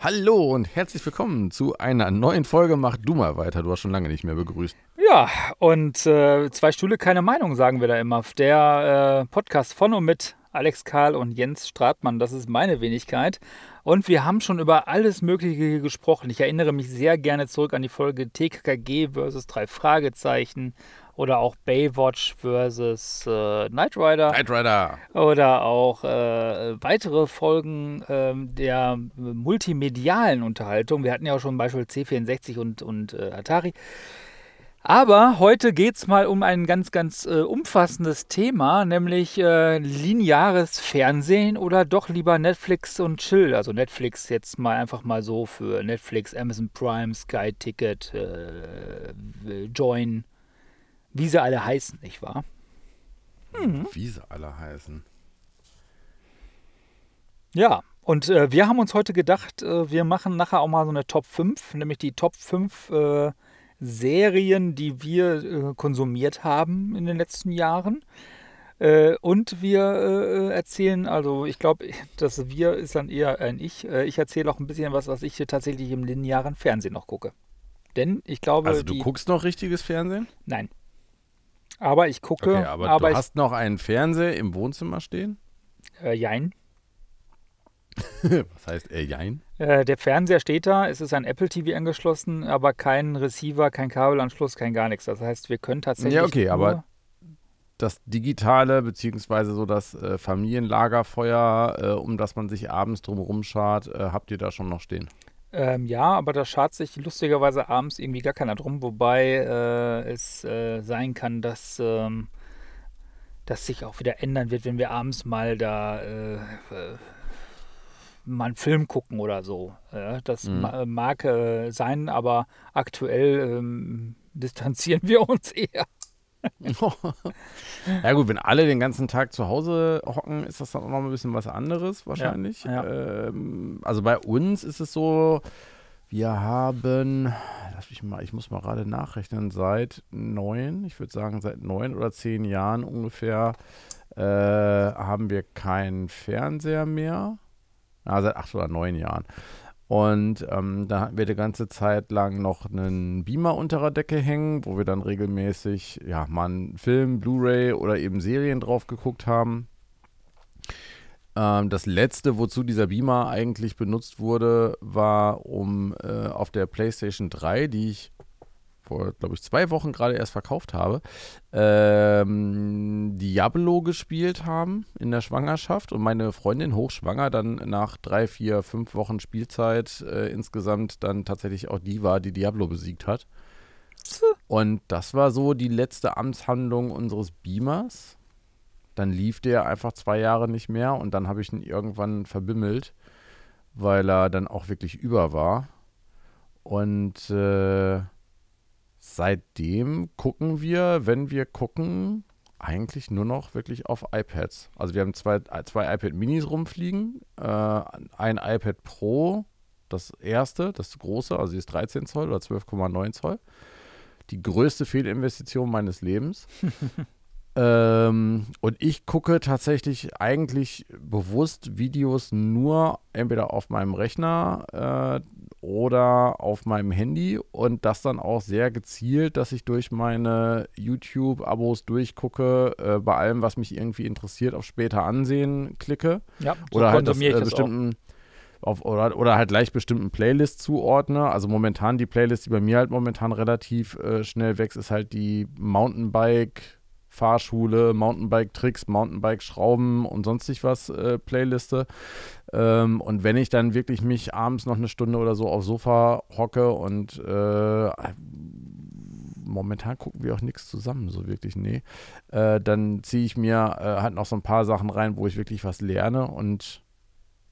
Hallo und herzlich willkommen zu einer neuen Folge Mach du mal weiter. Du hast schon lange nicht mehr begrüßt. Ja, und äh, zwei Stühle, keine Meinung, sagen wir da immer. Der äh, Podcast von und mit Alex Karl und Jens Stratmann, das ist meine Wenigkeit. Und wir haben schon über alles Mögliche gesprochen. Ich erinnere mich sehr gerne zurück an die Folge TKKG versus drei Fragezeichen oder auch Baywatch versus äh, Knight Rider. Knight Rider. Oder auch äh, weitere Folgen äh, der multimedialen Unterhaltung. Wir hatten ja auch schon Beispiel C64 und, und äh, Atari. Aber heute geht es mal um ein ganz, ganz äh, umfassendes Thema, nämlich äh, lineares Fernsehen oder doch lieber Netflix und Chill. Also Netflix jetzt mal einfach mal so für Netflix, Amazon Prime, Sky Ticket, äh, Join, wie sie alle heißen, nicht wahr? Mhm. Wie sie alle heißen. Ja, und äh, wir haben uns heute gedacht, äh, wir machen nachher auch mal so eine Top 5, nämlich die Top 5 äh, Serien, die wir äh, konsumiert haben in den letzten Jahren. Äh, und wir äh, erzählen, also ich glaube, das wir ist dann eher ein Ich. ich erzähle auch ein bisschen was, was ich tatsächlich im linearen Fernsehen noch gucke. Denn ich glaube. Also du die, guckst noch richtiges Fernsehen? Nein. Aber ich gucke. Okay, aber, aber du hast noch einen Fernseher im Wohnzimmer stehen? Äh, jein. Was heißt äh, jein? Äh, der Fernseher steht da, es ist ein Apple TV angeschlossen, aber kein Receiver, kein Kabelanschluss, kein gar nichts. Das heißt, wir können tatsächlich. Ja, okay, aber das digitale, beziehungsweise so das äh, Familienlagerfeuer, äh, um das man sich abends drumherum schart, äh, habt ihr da schon noch stehen? Ähm, ja, aber da schart sich lustigerweise abends irgendwie gar keiner drum, wobei äh, es äh, sein kann, dass ähm, das sich auch wieder ändern wird, wenn wir abends mal da äh, äh mal einen Film gucken oder so. Ja, das mhm. ma mag äh, sein, aber aktuell ähm, distanzieren wir uns eher. ja gut, wenn alle den ganzen Tag zu Hause hocken, ist das dann auch noch ein bisschen was anderes wahrscheinlich. Ja, ja. Ähm, also bei uns ist es so, wir haben, lass mich mal, ich muss mal gerade nachrechnen, seit neun, ich würde sagen seit neun oder zehn Jahren ungefähr, äh, haben wir keinen Fernseher mehr. Ja, seit acht oder neun Jahren. Und ähm, da hatten wir die ganze Zeit lang noch einen Beamer unter der Decke hängen, wo wir dann regelmäßig ja, mal einen Film, Blu-ray oder eben Serien drauf geguckt haben. Ähm, das letzte, wozu dieser Beamer eigentlich benutzt wurde, war, um äh, auf der PlayStation 3, die ich vor, glaube ich, zwei Wochen gerade erst verkauft habe, ähm, Diablo gespielt haben in der Schwangerschaft und meine Freundin hochschwanger dann nach drei, vier, fünf Wochen Spielzeit äh, insgesamt dann tatsächlich auch die war, die Diablo besiegt hat. Und das war so die letzte Amtshandlung unseres Beamers. Dann lief der einfach zwei Jahre nicht mehr und dann habe ich ihn irgendwann verbimmelt, weil er dann auch wirklich über war. Und äh, seitdem gucken wir, wenn wir gucken, eigentlich nur noch wirklich auf iPads. Also wir haben zwei, zwei iPad Minis rumfliegen, äh, ein iPad Pro, das erste, das große, also die ist 13 Zoll oder 12,9 Zoll. Die größte Fehlinvestition meines Lebens. ähm, und ich gucke tatsächlich eigentlich bewusst Videos nur entweder auf meinem Rechner, äh, oder auf meinem Handy und das dann auch sehr gezielt, dass ich durch meine YouTube-Abos durchgucke, äh, bei allem, was mich irgendwie interessiert, auf später ansehen klicke. Ja, so oder halt das, äh, bestimmten auf, oder, oder halt leicht bestimmten Playlists zuordne. Also momentan die Playlist, die bei mir halt momentan relativ äh, schnell wächst, ist halt die Mountainbike Fahrschule, Mountainbike-Tricks, Mountainbike-Schrauben und sonstig was äh, Playliste. Ähm, und wenn ich dann wirklich mich abends noch eine Stunde oder so aufs Sofa hocke und äh, momentan gucken wir auch nichts zusammen, so wirklich, nee. Äh, dann ziehe ich mir äh, halt noch so ein paar Sachen rein, wo ich wirklich was lerne und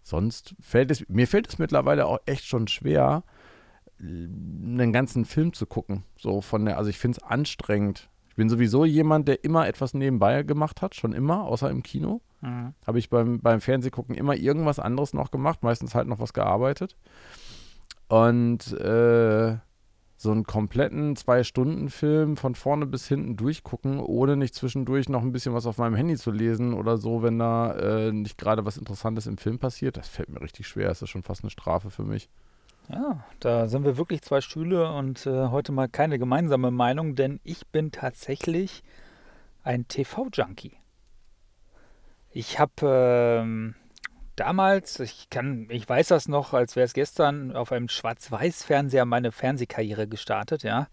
sonst fällt es, mir fällt es mittlerweile auch echt schon schwer, einen ganzen Film zu gucken. So von der, also ich finde es anstrengend, ich bin sowieso jemand, der immer etwas nebenbei gemacht hat, schon immer, außer im Kino. Mhm. Habe ich beim, beim Fernsehgucken immer irgendwas anderes noch gemacht, meistens halt noch was gearbeitet. Und äh, so einen kompletten Zwei-Stunden-Film von vorne bis hinten durchgucken, ohne nicht zwischendurch noch ein bisschen was auf meinem Handy zu lesen oder so, wenn da äh, nicht gerade was Interessantes im Film passiert. Das fällt mir richtig schwer. Das ist schon fast eine Strafe für mich. Ja, da sind wir wirklich zwei Stühle und äh, heute mal keine gemeinsame Meinung, denn ich bin tatsächlich ein TV-Junkie. Ich habe ähm, damals, ich kann, ich weiß das noch, als wäre es gestern, auf einem Schwarz-Weiß-Fernseher meine Fernsehkarriere gestartet, ja.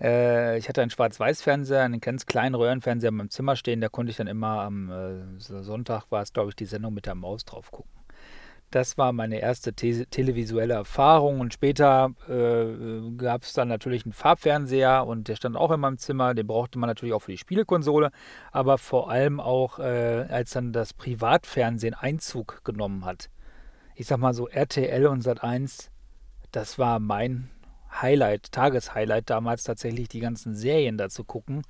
Äh, ich hatte einen Schwarz-Weiß-Fernseher, einen ganz kleinen Röhrenfernseher in meinem Zimmer stehen, da konnte ich dann immer am äh, Sonntag war es, glaube ich, die Sendung mit der Maus drauf gucken. Das war meine erste te televisuelle Erfahrung und später äh, gab es dann natürlich einen Farbfernseher und der stand auch in meinem Zimmer. Den brauchte man natürlich auch für die Spielekonsole, aber vor allem auch, äh, als dann das Privatfernsehen Einzug genommen hat. Ich sag mal so RTL und Sat1, das war mein Highlight, Tageshighlight damals tatsächlich die ganzen Serien da zu gucken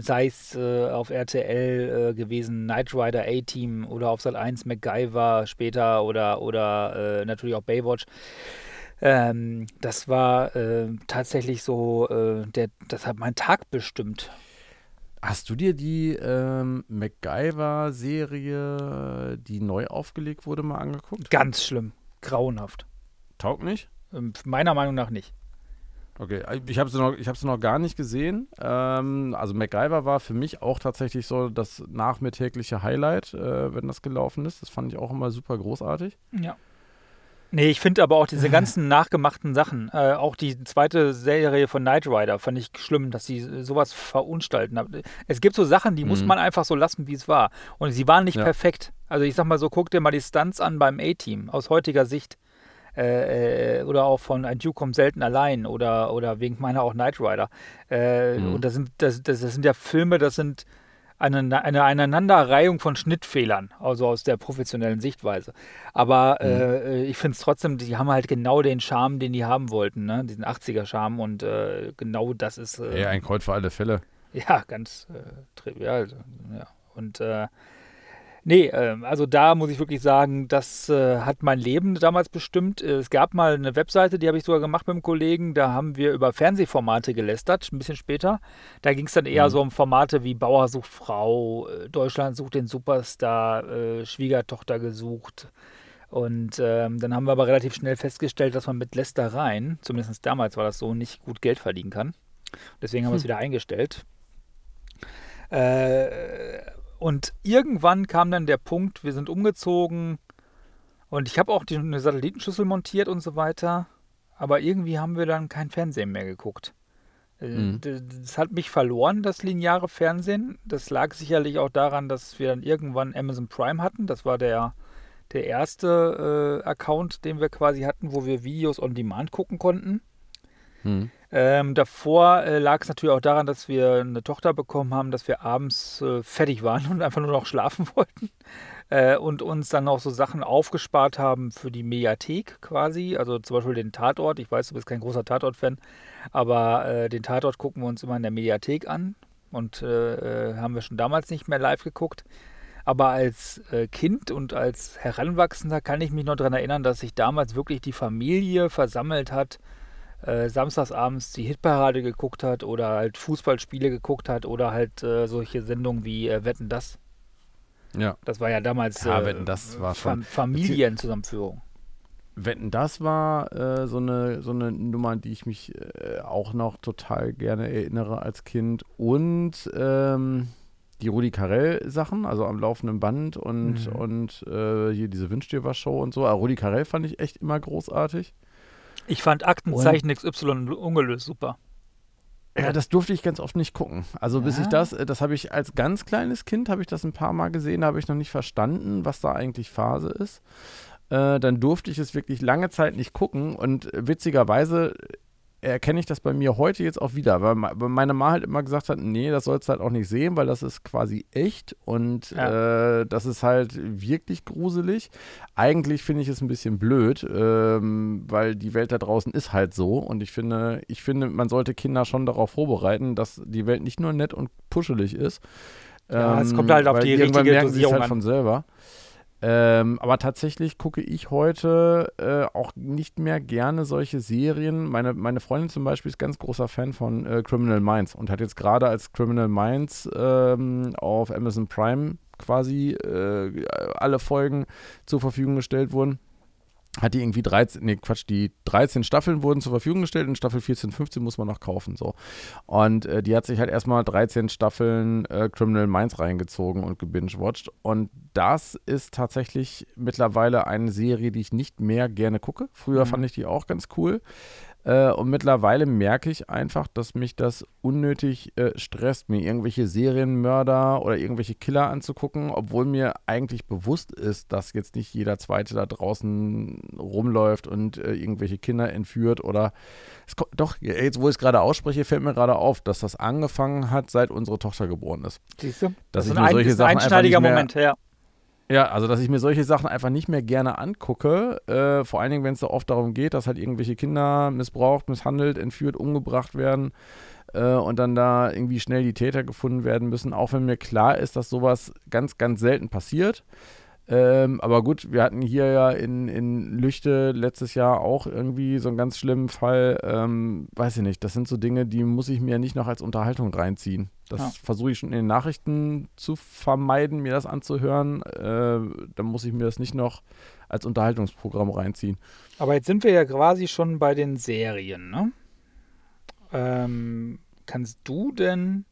sei es äh, auf RTL äh, gewesen, Knight Rider A-Team oder auf Sat 1 MacGyver später oder, oder äh, natürlich auch Baywatch. Ähm, das war äh, tatsächlich so, äh, der, das hat meinen Tag bestimmt. Hast du dir die ähm, MacGyver-Serie, die neu aufgelegt wurde, mal angeguckt? Ganz schlimm. Grauenhaft. Taugt nicht? Ähm, meiner Meinung nach nicht. Okay, äh, ich habe sie noch, noch gar nicht gesehen. Ähm, also MacGyver war für mich auch tatsächlich so das nachmittägliche Highlight, äh, wenn das gelaufen ist. Das fand ich auch immer super großartig. Ja. Nee, ich finde aber auch diese ganzen nachgemachten Sachen, äh, auch die zweite Serie von Knight Rider, fand ich schlimm, dass sie sowas verunstalten haben. Es gibt so Sachen, die mhm. muss man einfach so lassen, wie es war. Und sie waren nicht ja. perfekt. Also ich sag mal so, guck dir mal die Stunts an beim A-Team aus heutiger Sicht äh, oder auch von Ein Duke kommt selten allein oder, oder wegen meiner auch Knight Rider. Äh, mhm. Und das sind, das, das, das sind ja Filme, das sind eine, eine Aneinanderreihung von Schnittfehlern, also aus der professionellen Sichtweise. Aber mhm. äh, ich finde es trotzdem, die haben halt genau den Charme, den die haben wollten, ne? diesen 80er-Charme und äh, genau das ist. Äh, ja, ein Kreuz für alle Fälle. Ja, ganz äh, trivial. Ja. Und äh, Nee, äh, also da muss ich wirklich sagen, das äh, hat mein Leben damals bestimmt. Es gab mal eine Webseite, die habe ich sogar gemacht mit einem Kollegen, da haben wir über Fernsehformate gelästert, ein bisschen später. Da ging es dann eher mhm. so um Formate wie Bauer sucht Frau, äh, Deutschland sucht den Superstar, äh, Schwiegertochter gesucht. Und ähm, dann haben wir aber relativ schnell festgestellt, dass man mit Lästereien, zumindest damals war das so, nicht gut Geld verdienen kann. Deswegen haben wir es hm. wieder eingestellt. Äh, und irgendwann kam dann der Punkt, wir sind umgezogen und ich habe auch die, eine Satellitenschüssel montiert und so weiter. Aber irgendwie haben wir dann kein Fernsehen mehr geguckt. Äh, mhm. Das hat mich verloren, das lineare Fernsehen. Das lag sicherlich auch daran, dass wir dann irgendwann Amazon Prime hatten. Das war der, der erste äh, Account, den wir quasi hatten, wo wir Videos on Demand gucken konnten. Mhm. Ähm, davor äh, lag es natürlich auch daran, dass wir eine Tochter bekommen haben, dass wir abends äh, fertig waren und einfach nur noch schlafen wollten. Äh, und uns dann auch so Sachen aufgespart haben für die Mediathek quasi. Also zum Beispiel den Tatort. Ich weiß, du bist kein großer Tatort-Fan, aber äh, den Tatort gucken wir uns immer in der Mediathek an. Und äh, äh, haben wir schon damals nicht mehr live geguckt. Aber als Kind und als Heranwachsender kann ich mich noch daran erinnern, dass sich damals wirklich die Familie versammelt hat äh, samstagsabends die Hitparade geguckt hat oder halt Fußballspiele geguckt hat oder halt äh, solche Sendungen wie äh, Wetten das. Ja. Das war ja damals ja, Wetten, das war schon Familienzusammenführung. Wetten, das war äh, so, eine, so eine Nummer, an die ich mich äh, auch noch total gerne erinnere als Kind. Und ähm, die Rudi Carell-Sachen, also am laufenden Band und, mhm. und äh, hier diese Wünsch dir was Show und so. Aber Rudi Carell fand ich echt immer großartig. Ich fand Aktenzeichen und XY ungelöst super. Ja, das durfte ich ganz oft nicht gucken. Also bis ich das, das habe ich als ganz kleines Kind, habe ich das ein paar Mal gesehen, da habe ich noch nicht verstanden, was da eigentlich Phase ist. Äh, dann durfte ich es wirklich lange Zeit nicht gucken und witzigerweise erkenne ich das bei mir heute jetzt auch wieder, weil meine Mama halt immer gesagt hat, nee, das sollst du halt auch nicht sehen, weil das ist quasi echt und ja. äh, das ist halt wirklich gruselig. Eigentlich finde ich es ein bisschen blöd, ähm, weil die Welt da draußen ist halt so und ich finde, ich finde, man sollte Kinder schon darauf vorbereiten, dass die Welt nicht nur nett und puschelig ist. Ja, ähm, es kommt halt auf die richtige merken Dosierung halt von selber. Ähm, aber tatsächlich gucke ich heute äh, auch nicht mehr gerne solche Serien. Meine, meine Freundin zum Beispiel ist ganz großer Fan von äh, Criminal Minds und hat jetzt gerade als Criminal Minds ähm, auf Amazon Prime quasi äh, alle Folgen zur Verfügung gestellt wurden, hat die irgendwie 13, nee, Quatsch, die 13 Staffeln wurden zur Verfügung gestellt und Staffel 14, 15 muss man noch kaufen, so. Und äh, die hat sich halt erstmal 13 Staffeln äh, Criminal Minds reingezogen und gebingewatcht und das ist tatsächlich mittlerweile eine Serie, die ich nicht mehr gerne gucke. Früher mhm. fand ich die auch ganz cool. Äh, und mittlerweile merke ich einfach, dass mich das unnötig äh, stresst, mir irgendwelche Serienmörder oder irgendwelche Killer anzugucken, obwohl mir eigentlich bewusst ist, dass jetzt nicht jeder Zweite da draußen rumläuft und äh, irgendwelche Kinder entführt oder doch, jetzt wo ich es gerade ausspreche, fällt mir gerade auf, dass das angefangen hat, seit unsere Tochter geboren ist. Siehst du? Dass das ist ein, solche ein einschneidiger Moment, ja. Ja, also dass ich mir solche Sachen einfach nicht mehr gerne angucke. Äh, vor allen Dingen, wenn es da oft darum geht, dass halt irgendwelche Kinder missbraucht, misshandelt, entführt, umgebracht werden äh, und dann da irgendwie schnell die Täter gefunden werden müssen. Auch wenn mir klar ist, dass sowas ganz, ganz selten passiert. Ähm, aber gut, wir hatten hier ja in, in Lüchte letztes Jahr auch irgendwie so einen ganz schlimmen Fall. Ähm, weiß ich nicht, das sind so Dinge, die muss ich mir nicht noch als Unterhaltung reinziehen. Das ja. versuche ich schon in den Nachrichten zu vermeiden, mir das anzuhören. Äh, dann muss ich mir das nicht noch als Unterhaltungsprogramm reinziehen. Aber jetzt sind wir ja quasi schon bei den Serien, ne? Ähm, kannst du denn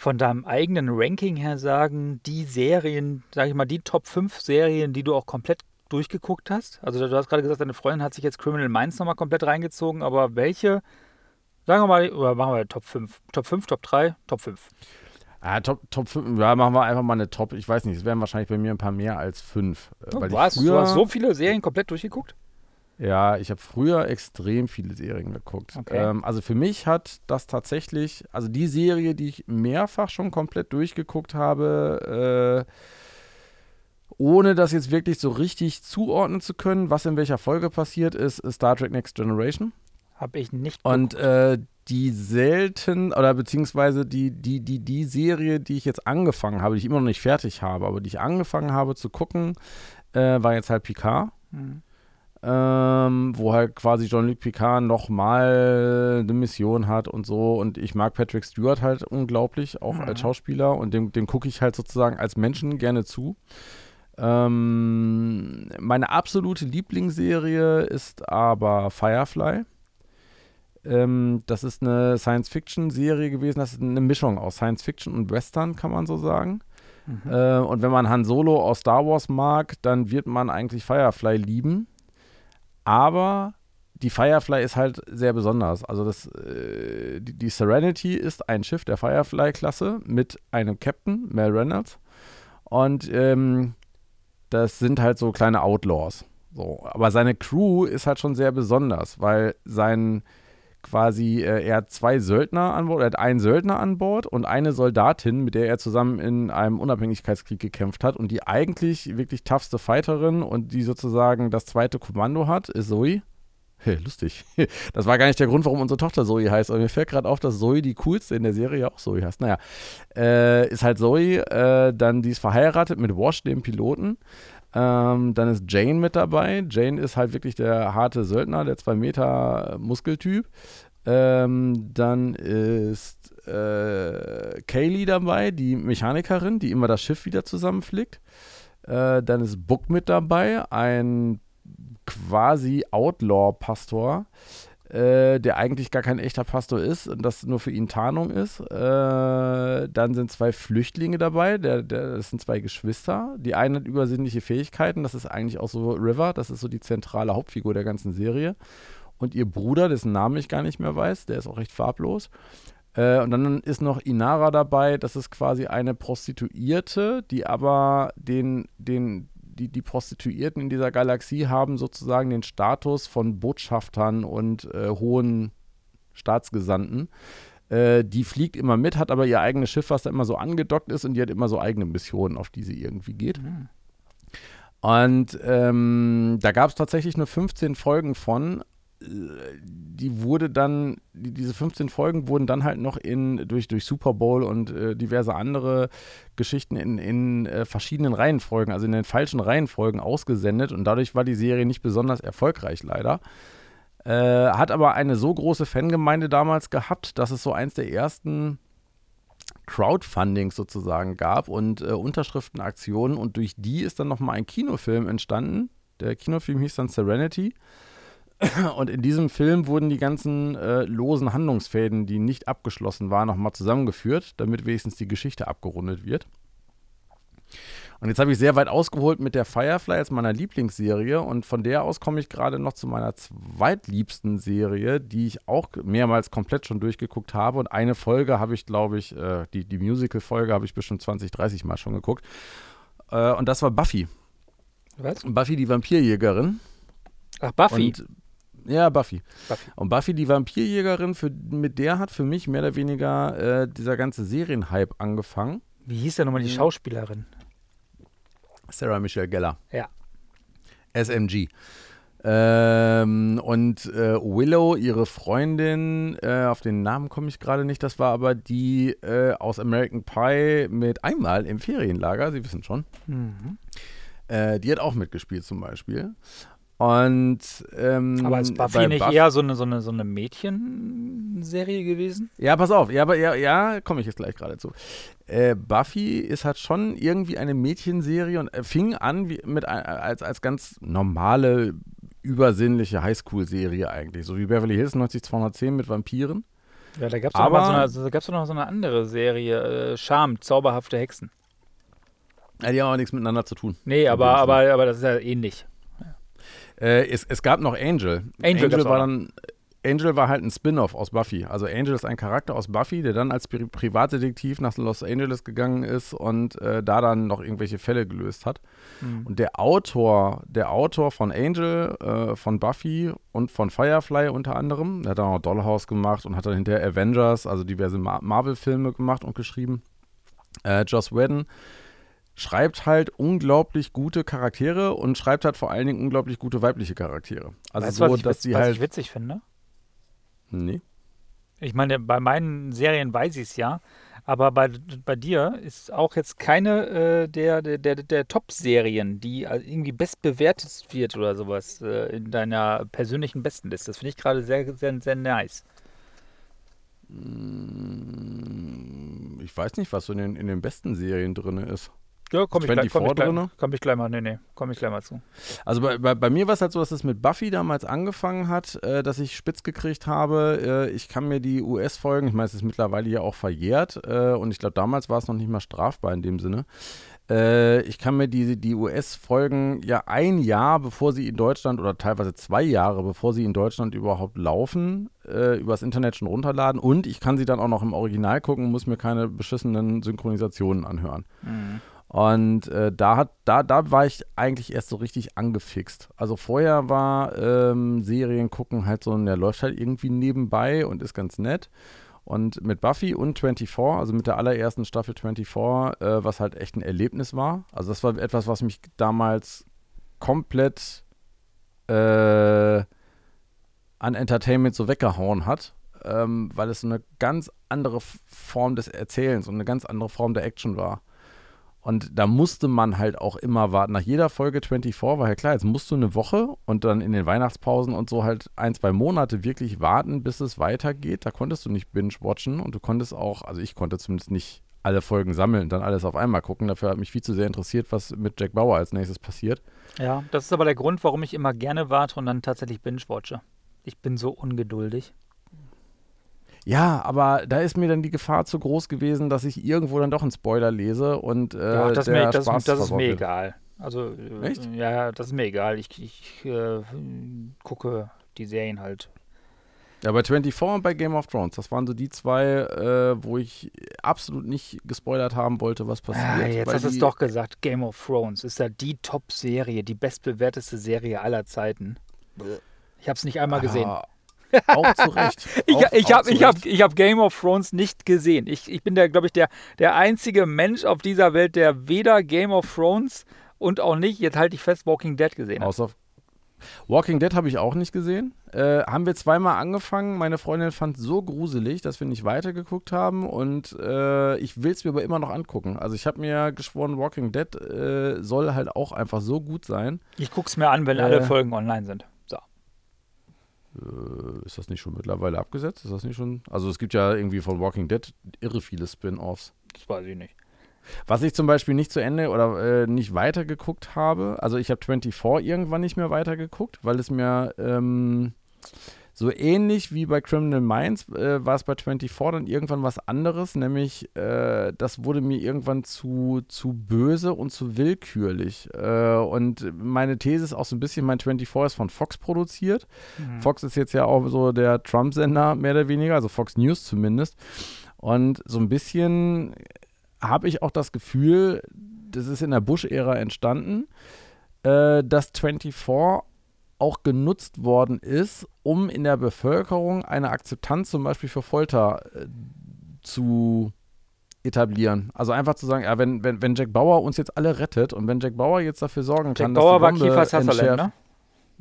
von deinem eigenen Ranking her sagen, die Serien, sag ich mal, die Top 5 Serien, die du auch komplett durchgeguckt hast? Also du hast gerade gesagt, deine Freundin hat sich jetzt Criminal Minds nochmal komplett reingezogen, aber welche, sagen wir mal, oder machen wir Top 5? Top 5, Top 3, Top 5? Ah, Top, Top 5, ja, machen wir einfach mal eine Top, ich weiß nicht, es wären wahrscheinlich bei mir ein paar mehr als 5. Oh, du, hast, du hast so viele Serien komplett durchgeguckt? Ja, ich habe früher extrem viele Serien geguckt. Okay. Ähm, also für mich hat das tatsächlich, also die Serie, die ich mehrfach schon komplett durchgeguckt habe, äh, ohne das jetzt wirklich so richtig zuordnen zu können, was in welcher Folge passiert ist, ist Star Trek Next Generation. Habe ich nicht geguckt. Und äh, die selten, oder beziehungsweise die, die, die, die Serie, die ich jetzt angefangen habe, die ich immer noch nicht fertig habe, aber die ich angefangen habe zu gucken, äh, war jetzt halt Picard. Mhm ähm, wo halt quasi Jean-Luc Picard nochmal eine Mission hat und so. Und ich mag Patrick Stewart halt unglaublich, auch mhm. als Schauspieler. Und dem, dem gucke ich halt sozusagen als Menschen gerne zu. Ähm, meine absolute Lieblingsserie ist aber Firefly. Ähm, das ist eine Science-Fiction-Serie gewesen. Das ist eine Mischung aus Science-Fiction und Western, kann man so sagen. Mhm. Äh, und wenn man Han Solo aus Star Wars mag, dann wird man eigentlich Firefly lieben. Aber die Firefly ist halt sehr besonders. Also das, äh, die, die, Serenity ist ein Schiff der Firefly-Klasse mit einem Captain, Mel Reynolds. Und ähm, das sind halt so kleine Outlaws. So. Aber seine Crew ist halt schon sehr besonders, weil sein quasi, äh, er hat zwei Söldner an Bord, er hat einen Söldner an Bord und eine Soldatin, mit der er zusammen in einem Unabhängigkeitskrieg gekämpft hat. Und die eigentlich wirklich toughste Fighterin und die sozusagen das zweite Kommando hat, ist Zoe. Hey, lustig. Das war gar nicht der Grund, warum unsere Tochter Zoe heißt. Aber mir fällt gerade auf, dass Zoe die coolste in der Serie ja auch Zoe heißt. Naja, äh, ist halt Zoe, äh, dann die ist verheiratet mit Wash, dem Piloten. Ähm, dann ist Jane mit dabei. Jane ist halt wirklich der harte Söldner, der 2 Meter Muskeltyp. Ähm, dann ist äh, Kaylee dabei, die Mechanikerin, die immer das Schiff wieder zusammenflickt. Äh, dann ist Book mit dabei, ein quasi Outlaw-Pastor äh, der eigentlich gar kein echter Pastor ist und das nur für ihn Tarnung ist. Äh, dann sind zwei Flüchtlinge dabei, der, der, das sind zwei Geschwister. Die eine hat übersinnliche Fähigkeiten, das ist eigentlich auch so River, das ist so die zentrale Hauptfigur der ganzen Serie. Und ihr Bruder, dessen Namen ich gar nicht mehr weiß, der ist auch recht farblos. Äh, und dann ist noch Inara dabei, das ist quasi eine Prostituierte, die aber den, den, die, die Prostituierten in dieser Galaxie haben sozusagen den Status von Botschaftern und äh, hohen Staatsgesandten. Äh, die fliegt immer mit, hat aber ihr eigenes Schiff, was da immer so angedockt ist und die hat immer so eigene Missionen, auf die sie irgendwie geht. Mhm. Und ähm, da gab es tatsächlich nur 15 Folgen von. Die wurde dann, die, diese 15 Folgen wurden dann halt noch in, durch, durch Super Bowl und äh, diverse andere Geschichten in, in äh, verschiedenen Reihenfolgen, also in den falschen Reihenfolgen ausgesendet und dadurch war die Serie nicht besonders erfolgreich leider. Äh, hat aber eine so große Fangemeinde damals gehabt, dass es so eins der ersten Crowdfundings sozusagen gab und äh, Unterschriftenaktionen und durch die ist dann nochmal ein Kinofilm entstanden. Der Kinofilm hieß dann Serenity. Und in diesem Film wurden die ganzen äh, losen Handlungsfäden, die nicht abgeschlossen waren, nochmal zusammengeführt, damit wenigstens die Geschichte abgerundet wird. Und jetzt habe ich sehr weit ausgeholt mit der Firefly als meiner Lieblingsserie und von der aus komme ich gerade noch zu meiner zweitliebsten Serie, die ich auch mehrmals komplett schon durchgeguckt habe und eine Folge habe ich, glaube ich, äh, die, die Musical-Folge habe ich bestimmt 20, 30 Mal schon geguckt äh, und das war Buffy. Was? Buffy die Vampirjägerin. Ach, Buffy. Und ja, Buffy. Buffy. Und Buffy, die Vampirjägerin, für, mit der hat für mich mehr oder weniger äh, dieser ganze Serienhype angefangen. Wie hieß denn nochmal die Mhm. Schauspielerin? Sarah Michelle Gellar. Ja. SMG. Ähm, und äh, Willow, ihre Freundin, äh, auf den Namen komme ich gerade nicht, das war aber die äh, aus American Pie mit einmal im Ferienlager, Sie wissen schon. Mhm. Äh, die hat auch mitgespielt zum Beispiel. Und ähm, Aber ist Buffy nicht Buff- eher so eine, so eine, so eine Mädchenserie gewesen? Ja, pass auf, ja, aber ja, ja komme ich jetzt gleich gerade zu. Äh, Buffy ist halt schon irgendwie eine Mädchenserie und äh, fing an wie, mit als, als ganz normale, übersinnliche Highschool-Serie eigentlich. So wie Beverly Hills 90210 mit Vampiren. Ja, da gab es doch, Aber- noch so eine- also, da gab's doch noch so eine andere Serie, äh, Charme, zauberhafte Hexen. Ja, die haben aber nichts miteinander zu tun. Nee, aber, dem Sinne. aber, aber das ist ja ähnlich. Äh, es, es gab noch Angel. Angel auch war dann. Angel war halt ein Spin-off aus Buffy. Also Angel ist ein Charakter aus Buffy, der dann als Pri Privatdetektiv nach Los Angeles gegangen ist und äh, da dann noch irgendwelche Fälle gelöst hat. Mhm. Und der Autor, der Autor von Angel, äh, von Buffy und von Firefly unter anderem, der hat dann auch Dollhouse gemacht und hat dann hinterher Avengers, also diverse Mar Marvel-Filme gemacht und geschrieben. Äh, Joss Whedon schreibt halt unglaublich gute Charaktere und schreibt halt vor allen Dingen unglaublich gute weibliche Charaktere. Also weißt so, was, ich, dass die was halt. ich witzig finde? Nee. Ich meine, bei meinen Serien weiß ich es ja, aber bei, bei dir ist auch jetzt keine äh, der, der, der, der Top-Serien, die also irgendwie bestbewertet wird oder sowas äh, in deiner persönlichen Bestenliste. Das finde ich gerade sehr, sehr, sehr nice. Mm, Ich weiß nicht, was so in den, in den besten Serien drin ist. Ja, komm ich, gleich, komm, ich 24 gleich, komm ich gleich mal, nee, nee, komm ich gleich mal zu. Also bei, bei, bei mir war es halt so, dass es mit Buffy damals angefangen hat, äh, dass ich spitz gekriegt habe. Äh, ich kann mir die US-Folgen, ich meine, es ist mittlerweile ja auch verjährt äh, und ich glaube, damals war es noch nicht mal strafbar in dem Sinne. Äh, ich kann mir die, die US-Folgen ja ein Jahr, bevor sie in Deutschland oder teilweise zwei Jahre, bevor sie in Deutschland überhaupt laufen, äh, übers Internet schon runterladen und ich kann sie dann auch noch im Original gucken, muss mir keine beschissenen Synchronisationen anhören. Mhm. Und äh, da hat, da, da war ich eigentlich erst so richtig angefixt. Also vorher war ähm, Serien gucken halt so, der läuft halt irgendwie nebenbei und ist ganz nett. Und mit Buffy und 24, also mit der allerersten Staffel 24, äh, was halt echt ein Erlebnis war. Also das war etwas, was mich damals komplett äh, an Entertainment so weggehauen hat, ähm, weil es so eine ganz andere Form des Erzählens und eine ganz andere Form der Action war. Und da musste man halt auch immer warten. Nach jeder Folge 24 war ja klar, jetzt musst du eine Woche und dann in den Weihnachtspausen und so halt ein, zwei Monate wirklich warten, bis es weitergeht. Da konntest du nicht binge-watchen und du konntest auch, also ich konnte zumindest nicht alle Folgen sammeln und dann alles auf einmal gucken. Dafür hat mich viel zu sehr interessiert, was mit Jack Bauer als nächstes passiert. Ja, das ist aber der Grund, warum ich immer gerne warte und dann tatsächlich binge-watche. Ich bin so ungeduldig. Ja, aber da ist mir dann die Gefahr zu groß gewesen, dass ich irgendwo dann doch einen Spoiler lese und äh, ja, das, ist der mir, das, Spaß das ist mir egal. Also, äh, Echt? ja, ja, das ist mir egal. Ich, ich äh, gucke die Serien halt. Ja, bei 24 und bei Game of Thrones, das waren so die zwei, äh, wo ich absolut nicht gespoilert haben wollte, was passiert. Ah, jetzt weil hast du es doch gesagt. Game of Thrones ist ja die Top-Serie, die bestbewerteste Serie aller Zeiten. Ich habe es nicht einmal gesehen. Auch zu Recht. Ich, Auch- ich habe hab, hab Game of Thrones nicht gesehen. Ich, ich bin glaube ich, der, der einzige Mensch auf dieser Welt, der weder Game of Thrones und auch nicht, jetzt halte ich fest, Walking Dead gesehen hat. Außer, Walking Dead habe ich auch nicht gesehen. Äh, haben wir zweimal angefangen. Meine Freundin fand es so gruselig, dass wir nicht weitergeguckt haben. Und äh, ich will es mir aber immer noch angucken. Also ich habe mir geschworen, Walking Dead äh, soll halt auch einfach so gut sein. Ich gucke es mir an, wenn alle Äh. Folgen online sind. Äh, ist das nicht schon mittlerweile abgesetzt? Ist das nicht schon? Also es gibt ja irgendwie von Walking Dead irre viele Spin-offs. Das weiß ich nicht. Was ich zum Beispiel nicht zu Ende oder äh, nicht weitergeguckt habe, also ich habe 24 irgendwann nicht mehr weitergeguckt, weil es mir ähm, so ähnlich wie bei Criminal Minds äh, war es bei 24 dann irgendwann was anderes, nämlich äh, das wurde mir irgendwann zu, zu böse und zu willkürlich. Äh, und meine These ist auch so ein bisschen, mein 24 ist von Fox produziert. Mhm. Fox ist jetzt ja auch so der Trump-Sender, mehr oder weniger, also Fox News zumindest. Und so ein bisschen habe ich auch das Gefühl, das ist in der Bush-Ära entstanden, äh, dass 24 auch genutzt worden ist, um in der Bevölkerung eine Akzeptanz zum Beispiel für Folter äh, zu etablieren. Also einfach zu sagen, ja, wenn, wenn, wenn Jack Bauer uns jetzt alle rettet und wenn Jack Bauer jetzt dafür sorgen kann, Jack Bauer war dass die Bombe Kiefer Sutherland, entschärft- ne?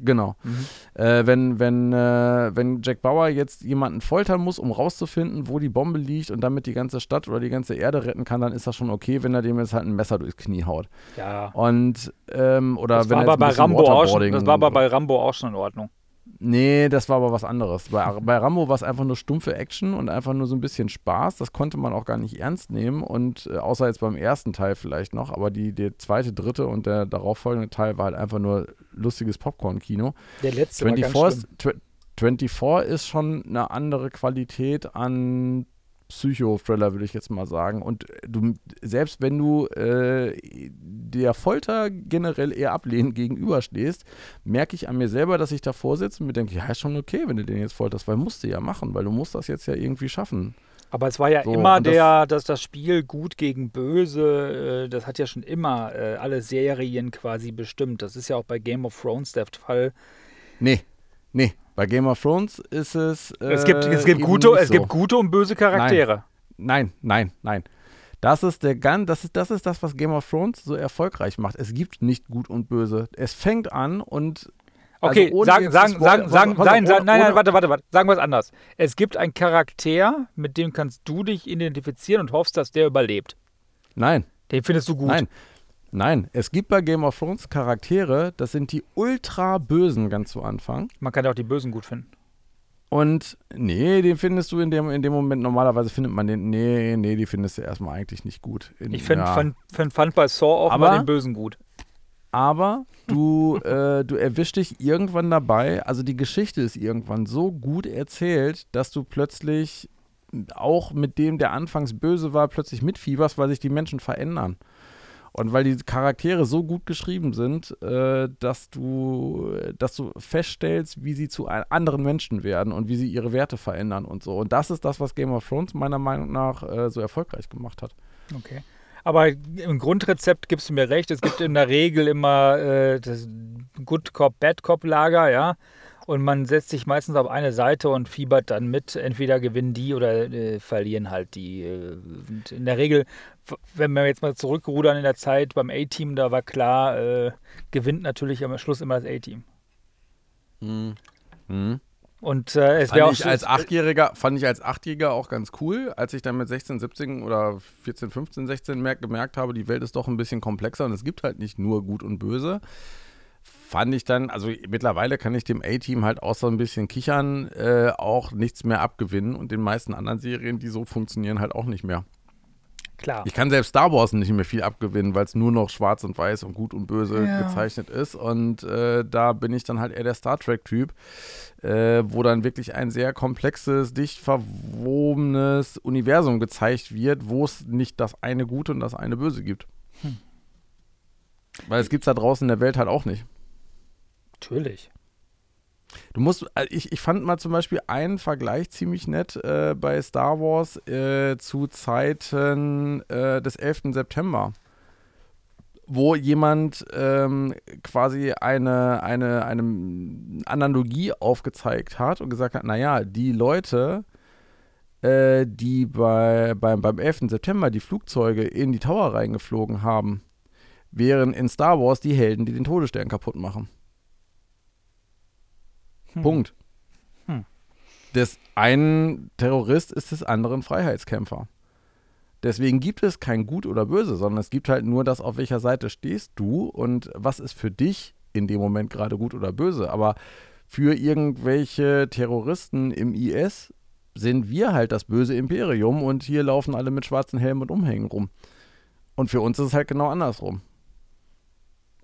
Genau. Mhm. Äh, wenn, wenn, äh, wenn Jack Bauer jetzt jemanden foltern muss, um rauszufinden, wo die Bombe liegt und damit die ganze Stadt oder die ganze Erde retten kann, dann ist das schon okay, wenn er dem jetzt halt ein Messer durchs Knie haut. Ja. Und, ähm, oder Das wenn war, er aber bei Rambo auch schon, das war aber bei Rambo auch schon in Ordnung. Nee, das war aber was anderes. Bei, bei Rambo war es einfach nur stumpfe Action und einfach nur so ein bisschen Spaß. Das konnte man auch gar nicht ernst nehmen. Und äh, außer jetzt beim ersten Teil vielleicht noch, aber die, der zweite, dritte und der darauffolgende Teil war halt einfach nur lustiges Popcorn-Kino. Der letzte war 24 ganz ist, schlimm. tw- 24 ist schon eine andere Qualität an Psychothriller, würde ich jetzt mal sagen. Und äh, du, selbst wenn du äh, der Folter generell eher ablehnend gegenüberstehst, merke ich an mir selber, dass ich davor sitze und mir denke, ja, ist schon okay, wenn du den jetzt folterst, weil musst du ja machen, weil du musst das jetzt ja irgendwie schaffen. Aber es war ja So, immer das- der, dass das Spiel gut gegen böse, äh, das hat ja schon immer äh, alle Serien quasi bestimmt. Das ist ja auch bei Game of Thrones der Fall. Nee, nee. Bei Game of Thrones ist es. Äh, es gibt, es gibt gute, es so. gibt gute und böse Charaktere. Nein, nein, nein. Das ist der Gun, das ist, das ist das, was Game of Thrones so erfolgreich macht. Es gibt nicht gut und böse. Es fängt an und Okay, Also sagen, sagen, zu spoilern- sagen, sagen, nein, ohne- nein, nein, warte, warte, warte, sagen wir es anders. Es gibt einen Charakter, mit dem kannst du dich identifizieren und hoffst, dass der überlebt. nein, Den findest du gut. nein, nein. Es gibt bei Game of Thrones Charaktere, das sind die ultra bösen ganz zu Anfang. Man kann ja auch die Bösen gut finden. Und nee, den findest du in dem, in dem Moment, normalerweise findet man den, nee, nee, die findest du erstmal eigentlich nicht gut. In, Ich finde ja. fand, fand, fand bei Saw auch Aber- mal den Bösen gut. Aber du, äh, du erwischst dich irgendwann dabei, also die Geschichte ist irgendwann so gut erzählt, dass du plötzlich auch mit dem, der anfangs böse war, plötzlich mitfieberst, weil sich die Menschen verändern. Und weil die Charaktere so gut geschrieben sind, äh, dass, du, dass du feststellst, wie sie zu anderen Menschen werden und wie sie ihre Werte verändern und so. Und das ist das, was Game of Thrones meiner Meinung nach äh, so erfolgreich gemacht hat. Okay. Aber im Grundrezept gibst du mir recht. Es gibt in der Regel immer äh, das Good Cop, Bad Cop Lager, ja. Und man setzt sich meistens auf eine Seite und fiebert dann mit. Entweder gewinnen die oder äh, verlieren halt die. Äh, und in der Regel, wenn wir jetzt mal zurückrudern in der Zeit beim A-Team, da war klar, äh, gewinnt natürlich am Schluss immer das A-Team. Mhm. Und äh, es wäre auch ich als Achtjähriger, fand ich als Achtjähriger auch ganz cool, als ich dann mit 16, 17 oder 14, 15, 16 merk, gemerkt habe, die Welt ist doch ein bisschen komplexer und es gibt halt nicht nur Gut und Böse. Fand ich dann, also mittlerweile kann ich dem A-Team halt außer ein bisschen kichern äh, auch nichts mehr abgewinnen und den meisten anderen Serien, die so funktionieren, halt auch nicht mehr. Klar. Ich kann selbst Star Wars nicht mehr viel abgewinnen, weil es nur noch schwarz und weiß und gut und böse Ja. gezeichnet ist. Und äh, da bin ich dann halt eher der Star Trek-Typ, äh, wo dann wirklich ein sehr komplexes, dicht verwobenes Universum gezeigt wird, wo es nicht das eine Gute und das eine Böse gibt. Hm. Weil es gibt es da draußen in der Welt halt auch nicht. Natürlich. Du musst, äh, ich, ich fand mal zum Beispiel einen Vergleich ziemlich nett äh, bei Star Wars äh, zu Zeiten äh, des 11. September, wo jemand ähm, quasi eine, eine, eine Analogie aufgezeigt hat und gesagt hat, naja, die Leute, äh, die bei, beim, beim 11. September die Flugzeuge in die Tower reingeflogen haben, wären in Star Wars die Helden, die den Todesstern kaputt machen. Hm. Punkt. Hm. Des einen Terrorist ist des anderen Freiheitskämpfer. Deswegen gibt es kein Gut oder Böse, sondern es gibt halt nur das, auf welcher Seite stehst du und was ist für dich in dem Moment gerade gut oder böse. Aber für irgendwelche Terroristen im IS sind wir halt das böse Imperium und hier laufen alle mit schwarzen Helmen und Umhängen rum. Und für uns ist es halt genau andersrum.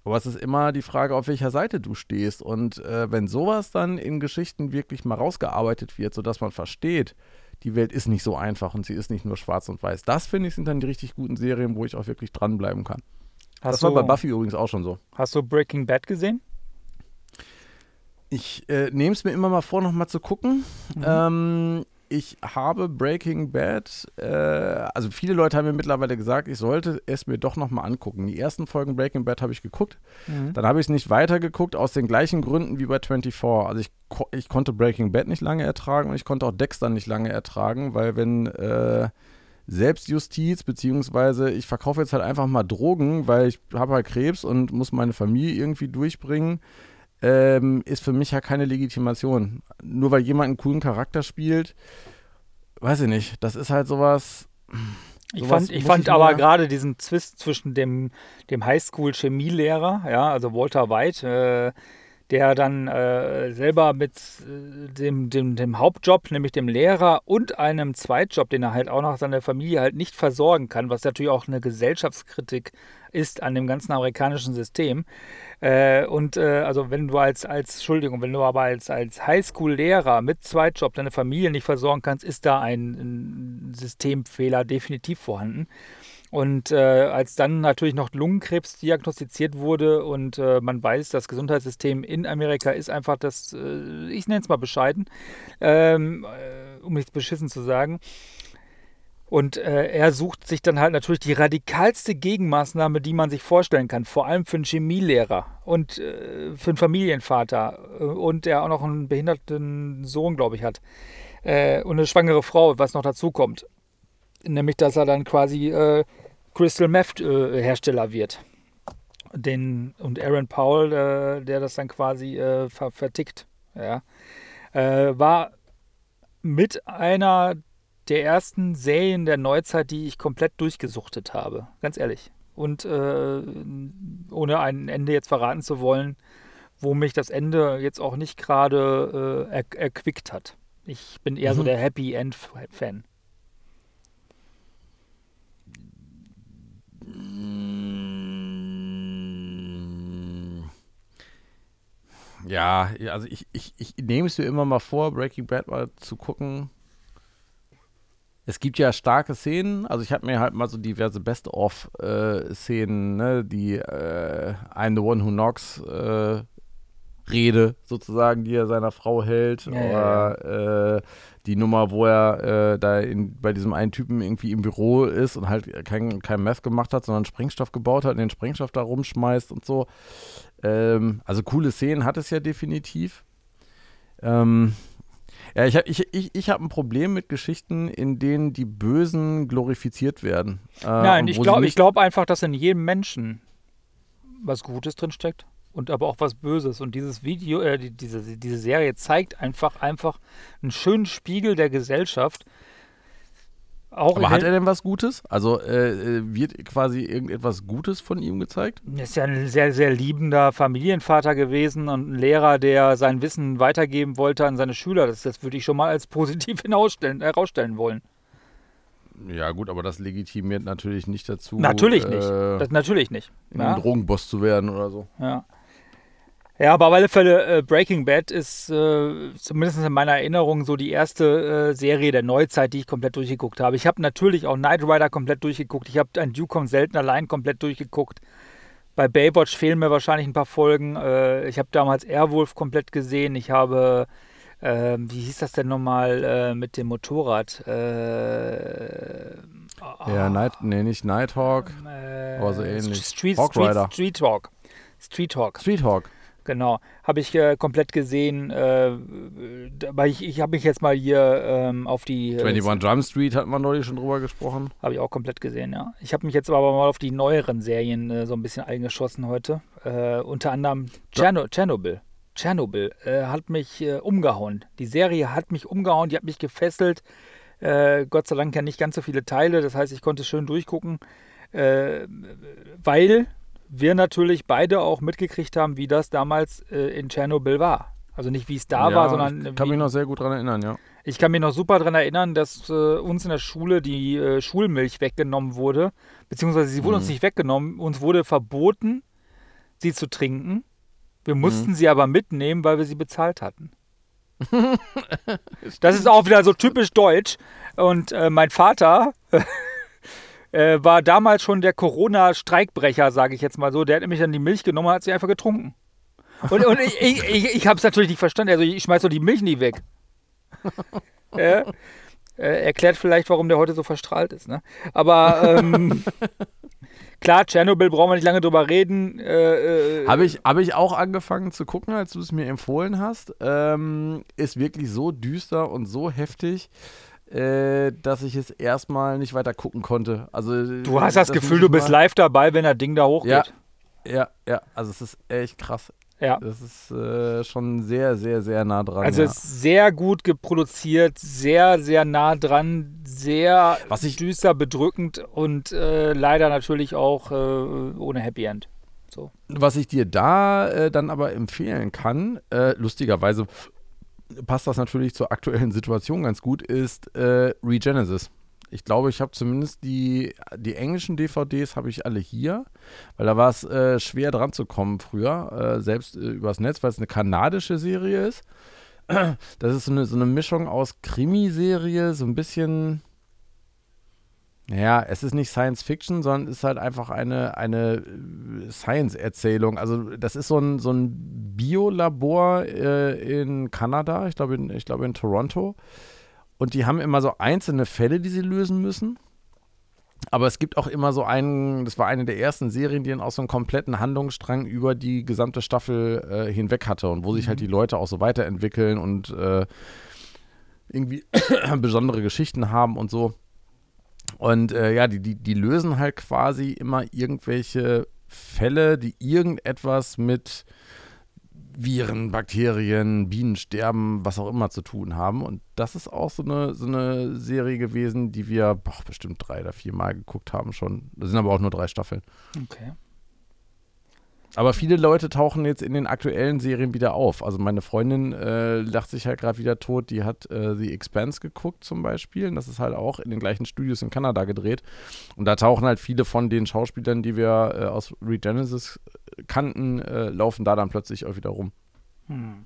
Aber es ist immer die Frage, auf welcher Seite du stehst. Und äh, wenn sowas dann in Geschichten wirklich mal rausgearbeitet wird, sodass man versteht, die Welt ist nicht so einfach und sie ist nicht nur schwarz und weiß. Das finde ich sind dann die richtig guten Serien, wo ich auch wirklich dranbleiben kann. Hast das war bei Buffy übrigens auch schon so. Hast du Breaking Bad gesehen? Ich äh, nehme es mir immer mal vor, nochmal zu gucken. Mhm. Ähm, ich habe Breaking Bad, äh, also viele Leute haben mir mittlerweile gesagt, ich sollte es mir doch nochmal angucken. Die ersten Folgen Breaking Bad habe ich geguckt. Mhm. Dann habe ich es nicht weitergeguckt, aus den gleichen Gründen wie bei 24. Also ich, ich konnte Breaking Bad nicht lange ertragen und ich konnte auch Dexter nicht lange ertragen, weil wenn äh, Selbstjustiz, beziehungsweise ich verkaufe jetzt halt einfach mal Drogen, weil ich habe halt Krebs und muss meine Familie irgendwie durchbringen ähm, ist für mich ja keine Legitimation. Nur weil jemand einen coolen Charakter spielt, weiß ich nicht. Das ist halt sowas. Ich fand, ich fand ich aber gerade diesen Zwist zwischen dem, dem Highschool-Chemielehrer, ja, also Walter White, äh, der dann äh, selber mit äh, dem, dem, dem Hauptjob, nämlich dem Lehrer und einem Zweitjob, den er halt auch noch seiner Familie halt nicht versorgen kann, was natürlich auch eine Gesellschaftskritik ist an dem ganzen amerikanischen System. Äh, und äh, also wenn du als, als, Entschuldigung, wenn du aber als, als Highschool-Lehrer mit Zweitjob deine Familie nicht versorgen kannst, ist da ein, ein Systemfehler definitiv vorhanden. Und äh, als dann natürlich noch Lungenkrebs diagnostiziert wurde und äh, man weiß, das Gesundheitssystem in Amerika ist einfach das, äh, ich nenne es mal bescheiden, ähm, äh, um nichts beschissen zu sagen. Und äh, er sucht sich dann halt natürlich die radikalste Gegenmaßnahme, die man sich vorstellen kann, vor allem für einen Chemielehrer und äh, für einen Familienvater und der auch noch einen behinderten Sohn, glaube ich, hat. und eine schwangere Frau, was noch dazu kommt. Nämlich, dass er dann quasi Crystal Meth äh, Hersteller wird. Den, und Aaron Powell, äh, der das dann quasi äh, ver vertickt, ja, äh, war mit einer der ersten Serien der Neuzeit, die ich komplett durchgesuchtet habe. Ganz ehrlich. Und äh, ohne ein Ende jetzt verraten zu wollen, wo mich das Ende jetzt auch nicht gerade äh, er erquickt hat. Ich bin eher mhm. so der Happy End-Fan. Ja, also ich, ich, ich nehme es mir immer mal vor, Breaking Bad mal zu gucken. Es gibt ja starke Szenen, also ich habe mir halt mal so diverse Best-of-Szenen, äh, ne, die äh, I'm the One Who Knocks äh, Rede sozusagen, die er seiner Frau hält, ja, oder ja. Äh, die Nummer, wo er äh, da in, bei diesem einen Typen irgendwie im Büro ist und halt kein, kein Meth gemacht hat, sondern Sprengstoff gebaut hat und den Sprengstoff da rumschmeißt und so. Ähm, also coole Szenen hat es ja definitiv. Ähm, ja, ich habe ich, ich, ich hab ein Problem mit Geschichten, in denen die Bösen glorifiziert werden. Äh, Nein, ich glaube glaub einfach, dass in jedem Menschen was Gutes drinsteckt und aber auch was Böses. Und dieses Video, äh, die, diese, diese Serie zeigt einfach, einfach einen schönen Spiegel der Gesellschaft. Auch aber hat er denn was Gutes? Also äh, äh, wird quasi irgendetwas Gutes von ihm gezeigt? Er ist ja ein sehr, sehr liebender Familienvater gewesen und ein Lehrer, der sein Wissen weitergeben wollte an seine Schüler. Das, das würde ich schon mal als positiv herausstellen wollen. Ja, gut, aber das legitimiert natürlich nicht dazu. Natürlich äh, nicht. Das, natürlich nicht. Ein Drogenboss zu werden oder so. Ja. Ja, aber auf alle Fälle, äh, Breaking Bad ist äh, zumindest in meiner Erinnerung so die erste äh, Serie der Neuzeit, die ich komplett durchgeguckt habe. Ich habe natürlich auch Knight Rider komplett durchgeguckt. Ich habe ein kommt selten allein komplett durchgeguckt. Bei Baywatch fehlen mir wahrscheinlich ein paar Folgen. Äh, ich habe damals Airwolf komplett gesehen. Ich habe, ähm, wie hieß das denn nochmal äh, mit dem Motorrad? Äh, ja, Night, nee, nicht Nighthawk, aber so ähnlich. Street, Hawk Street, Rider. Street Hawk. Street Hawk. Street Hawk. Genau, habe ich äh, komplett gesehen. Äh, weil ich, ich habe mich jetzt mal hier ähm, auf die. 21 äh, Drum Street hat man neulich schon drüber gesprochen. Habe ich auch komplett gesehen, ja. Ich habe mich jetzt aber mal auf die neueren Serien äh, so ein bisschen eingeschossen heute. Äh, unter anderem Tscherno Tschernobyl. Tschernobyl äh, hat mich umgehauen. Die Serie hat mich umgehauen, die hat mich gefesselt. Gott sei Dank ja nicht ganz so viele Teile, das heißt, ich konnte schön durchgucken, weil wir natürlich beide auch mitgekriegt haben, wie das damals äh, in Tschernobyl war. Also nicht wie es da ja, war, sondern. Ich kann wie, mich noch sehr gut daran erinnern, ja. Ich kann mich noch super daran erinnern, dass äh, uns in der Schule die äh, Schulmilch weggenommen wurde. Beziehungsweise sie wurde Mhm. uns nicht weggenommen. Uns wurde verboten, sie zu trinken. Wir Mhm. mussten sie aber mitnehmen, weil wir sie bezahlt hatten. das ist auch wieder so typisch deutsch. Und äh, mein Vater äh, war damals schon der Corona-Streikbrecher, sage ich jetzt mal so. Der hat nämlich dann die Milch genommen und hat sie einfach getrunken. Und, und ich, ich, ich, ich habe es natürlich nicht verstanden. Also ich schmeiß doch die Milch nie weg. ja. äh, erklärt vielleicht, warum der heute so verstrahlt ist. Ne? Aber ähm, klar, Tschernobyl brauchen wir nicht lange drüber reden. Äh, äh, Habe ich, hab ich auch angefangen zu gucken, als du es mir empfohlen hast. Ähm, ist wirklich so düster und so heftig, äh, dass ich es erstmal nicht weiter gucken konnte. Also, du hast das, Gefühl, du bist live. dabei, wenn das Ding da hochgeht. Ja, ja, also es ist echt krass. Ja. Das ist äh, schon sehr, sehr, sehr nah dran. Also ja. es ist sehr gut geproduziert, sehr, sehr nah dran, sehr Was ich- düster, bedrückend und äh, leider natürlich auch äh, ohne Happy End. So. Was ich dir da äh, dann aber empfehlen kann, äh, lustigerweise passt das natürlich zur aktuellen Situation ganz gut, ist äh, Regenesis. Ich glaube, ich habe zumindest die, die englischen DVDs habe ich alle hier, weil da war es äh, schwer dran zu kommen früher, äh, selbst äh, übers Netz, weil es eine kanadische Serie ist. Das ist so eine, so eine Mischung aus Krimiserie, so ein bisschen, ja, es ist nicht Science Fiction, sondern ist halt einfach eine, eine äh, Science-Erzählung. Also das ist so ein, so ein Biolabor äh, in Kanada, ich glaube in, ich glaube in Toronto. Und die haben immer so einzelne Fälle, die sie lösen müssen. Aber es gibt auch immer so einen, das war eine der ersten Serien, die dann auch so einen kompletten Handlungsstrang über die gesamte Staffel äh, hinweg hatte und wo sich halt die Leute auch so weiterentwickeln und äh, irgendwie besondere Geschichten haben und so. Und äh, ja, die, die, die lösen halt quasi immer irgendwelche Fälle, die irgendetwas mit Viren, Bakterien, Bienensterben, was auch immer zu tun haben. Und das ist auch so eine, so eine Serie gewesen, die wir boah, bestimmt drei oder vier Mal geguckt haben schon. Das sind aber auch nur drei Staffeln. Okay. Aber viele Leute tauchen jetzt in den aktuellen Serien wieder auf. Also meine Freundin äh, lacht sich halt gerade wieder tot. Die hat äh, The Expanse geguckt zum Beispiel. Und das ist halt auch in den gleichen Studios in Kanada gedreht. Und da tauchen halt viele von den Schauspielern, die wir äh, aus Regenesis kannten, äh, laufen da dann plötzlich auch wieder rum. Hm.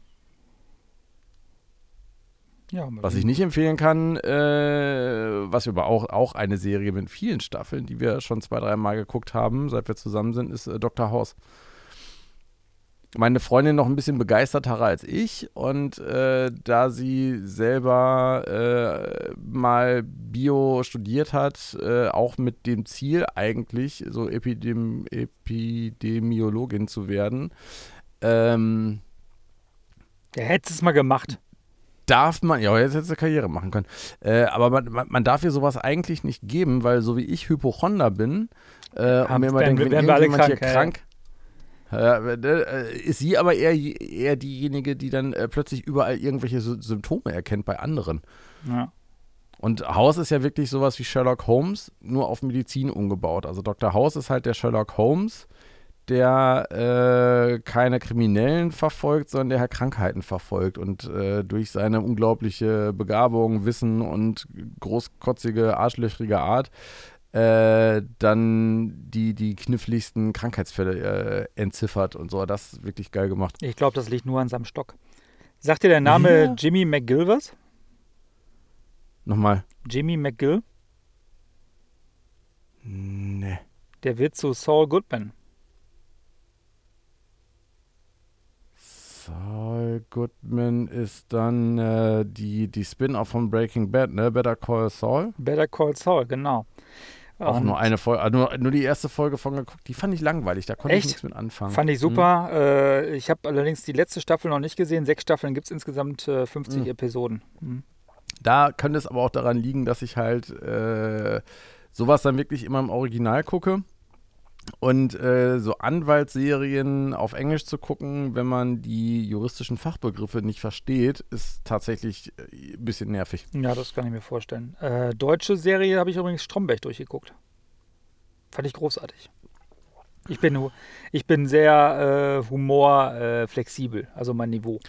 Ja, Was ich nicht empfehlen kann, äh, was wir aber auch, auch eine Serie mit vielen Staffeln, die wir schon zwei, drei Mal geguckt haben, seit wir zusammen sind, ist äh, Dr. House. Meine Freundin noch ein bisschen begeisterter als ich und äh, da sie selber äh, mal Bio studiert hat, äh, auch mit dem Ziel eigentlich so Epidem Epidemiologin zu werden, ähm, Der hätte es mal gemacht. darf man, ja, jetzt hätte sie Karriere machen können, äh, aber man, man, man darf ihr sowas eigentlich nicht geben, weil so wie ich Hypochonder bin äh, und Haben- mir immer wir- wenn wir alle irgendjemand hier krank, ja, ja. krank, äh, äh, ist sie aber eher, eher diejenige, die dann äh, plötzlich überall irgendwelche Sy Symptome erkennt bei anderen. Ja. Und House ist ja wirklich sowas wie Sherlock Holmes, nur auf Medizin umgebaut. Also Dr. House ist halt der Sherlock Holmes, der äh, keine Kriminellen verfolgt, sondern der halt Krankheiten verfolgt und äh, durch seine unglaubliche Begabung, Wissen und großkotzige, arschlöchrige Art äh, dann die, die kniffligsten Krankheitsfälle äh, entziffert und so. Das ist wirklich geil gemacht. Ich glaube, das liegt nur an seinem Stock. Sagt dir der Name Ja. Jimmy McGill was? Nochmal. Jimmy McGill? Nee. Der wird zu Saul Goodman. Saul Goodman ist dann äh, die, die Spin-off von Breaking Bad, ne? Better Call Saul. Better Call Saul, genau. Auch Und nur eine Folge, äh, nur, nur die erste Folge von geguckt. Die fand ich langweilig, da konnte Echt? ich nichts mit anfangen. Fand ich super. Äh, ich habe allerdings die letzte Staffel noch nicht gesehen. Sechs Staffeln gibt es insgesamt äh, 50 Mhm. Episoden. Mhm. Da könnte es aber auch daran liegen, dass ich halt äh, sowas dann wirklich immer im Original gucke. Und äh, so Anwaltsserien auf Englisch zu gucken, wenn man die juristischen Fachbegriffe nicht versteht, ist tatsächlich äh, ein bisschen nervig. Ja, das kann ich mir vorstellen. Äh, deutsche Serie habe ich übrigens Stromberg durchgeguckt. Fand ich großartig. Ich bin, ich bin sehr äh, humorflexibel, also mein Niveau.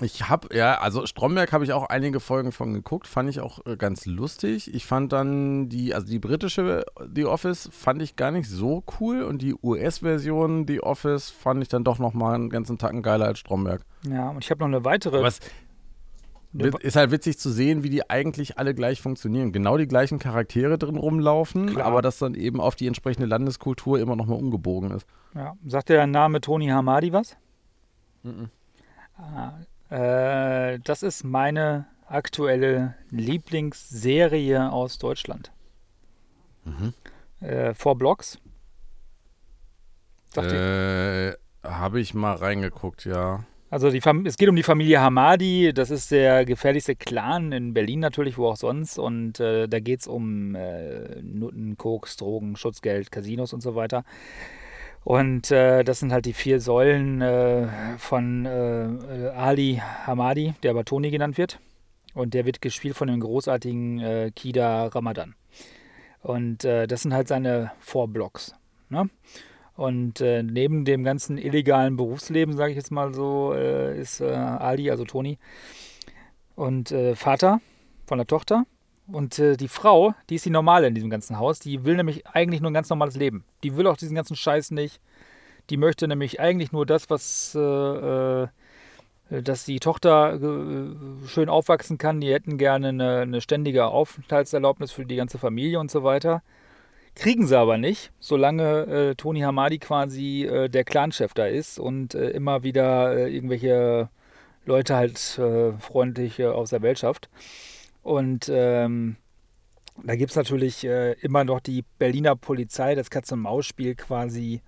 Ich habe, ja, also Stromberg habe ich auch einige Folgen von geguckt, fand ich auch äh, ganz lustig. Ich fand dann die, also die britische The Office fand ich gar nicht so cool und die US-Version The Office fand ich dann doch nochmal einen ganzen Tacken geiler als Stromberg. Ja, und ich habe noch eine weitere. Was ist halt witzig zu sehen, wie die eigentlich alle gleich funktionieren. Genau die gleichen Charaktere drin rumlaufen, Klar. aber das dann eben auf die entsprechende Landeskultur immer nochmal umgebogen ist. Ja, sagt der Name Tony Hamadi was? Mhm. Ah, äh, das ist meine aktuelle Lieblingsserie aus Deutschland. Mhm. Äh, Four Blocks. Äh, habe ich mal reingeguckt, ja. Also die Fam es geht um die Familie Hamadi, das ist der gefährlichste Clan in Berlin natürlich, wo auch sonst. Und äh, da geht es um äh, Nutten, Koks, Drogen, Schutzgeld, Casinos und so weiter. Und äh, das sind halt die vier Säulen äh, von äh, Ali Hamadi, der aber Toni genannt wird. Und der wird gespielt von dem großartigen äh, Kida Ramadan. Und äh, das sind halt seine Vorblocks. Ne? Und äh, neben dem ganzen illegalen Berufsleben, sage ich jetzt mal so, ist Ali, also Toni, und Vater von der Tochter. Und äh, die Frau, die ist die normale in diesem ganzen Haus, die will nämlich eigentlich nur ein ganz normales Leben. Die will auch diesen ganzen Scheiß nicht. Die möchte nämlich eigentlich nur das, was, äh, äh, dass die Tochter äh, schön aufwachsen kann. Die hätten gerne eine, eine ständige Aufenthaltserlaubnis für die ganze Familie und so weiter. Kriegen sie aber nicht, solange äh, Tony Hamadi quasi äh, der Clanchef da ist und immer wieder irgendwelche Leute halt freundlich aus der Welt schafft. Und ähm, da gibt es natürlich äh, immer noch die Berliner Polizei, das Katz-und-Maus-Spiel quasi.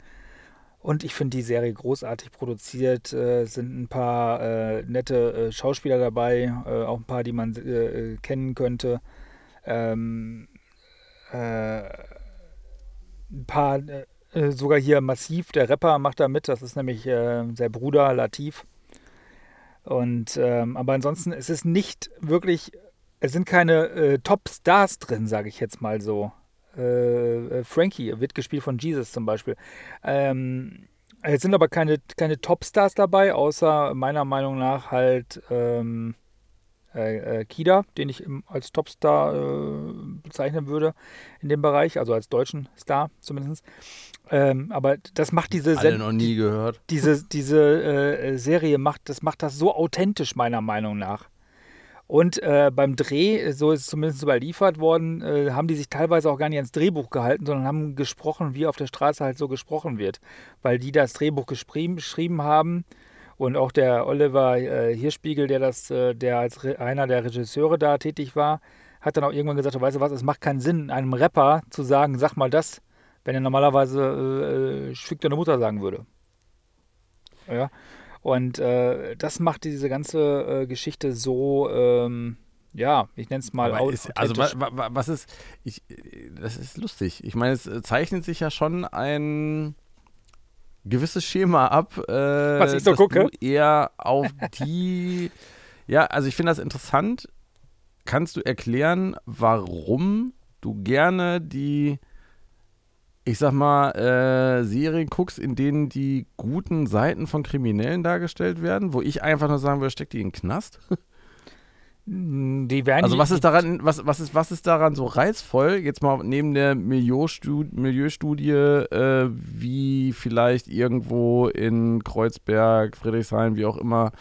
Und ich finde die Serie großartig produziert. Äh, es sind ein paar äh, nette äh, Schauspieler dabei, äh, auch ein paar, die man äh, kennen könnte. Ähm, äh, ein paar, sogar hier Massiv, der Rapper, macht da mit. Das ist nämlich sein Bruder Latif. Und ähm, aber ansonsten, es ist nicht wirklich, es sind keine äh, Top-Stars drin, sage ich jetzt mal so. Äh, äh, Frankie wird gespielt von Jesus zum Beispiel. Ähm, es sind aber keine, keine Top-Stars dabei, außer meiner Meinung nach halt ähm, äh, äh, Kida, den ich im, als Topstar äh, bezeichnen würde in dem Bereich, also als deutschen Star zumindest. Ähm, aber das macht diese, Alle noch nie gehört. diese, diese Serie macht das, macht das so authentisch, meiner Meinung nach. Und äh, beim Dreh, so ist es zumindest überliefert worden, äh, haben die sich teilweise auch gar nicht ans Drehbuch gehalten, sondern haben gesprochen, wie auf der Straße halt so gesprochen wird. Weil die das Drehbuch geschrieben, haben und auch der Oliver äh, Hirschspiegel, der das, äh, der als einer der Regisseure da tätig war, hat dann auch irgendwann gesagt, weißt du was, es macht keinen Sinn, einem Rapper zu sagen, sag mal das, wenn er normalerweise äh, äh, Fick deine Mutter sagen würde. Ja. Und äh, das macht diese ganze äh, Geschichte so, ähm, ja, ich nenne es mal ist, also wa, wa, wa, was ist, ich, das ist lustig. Ich meine, es äh, zeichnet sich ja schon ein gewisses Schema ab, äh, Was ich so gucke? du eher auf die, ja, also ich finde das interessant. Kannst du erklären, warum du gerne die, ich sag mal, äh, Serien guckst, in denen die guten Seiten von Kriminellen dargestellt werden, wo ich einfach nur sagen würde, steck die in den Knast? Die werden Also was ist daran, was, was, ist, was ist daran so reizvoll, jetzt mal neben der Milieustudie, Milieustudie äh, wie vielleicht irgendwo in Kreuzberg, Friedrichshain, wie auch immer,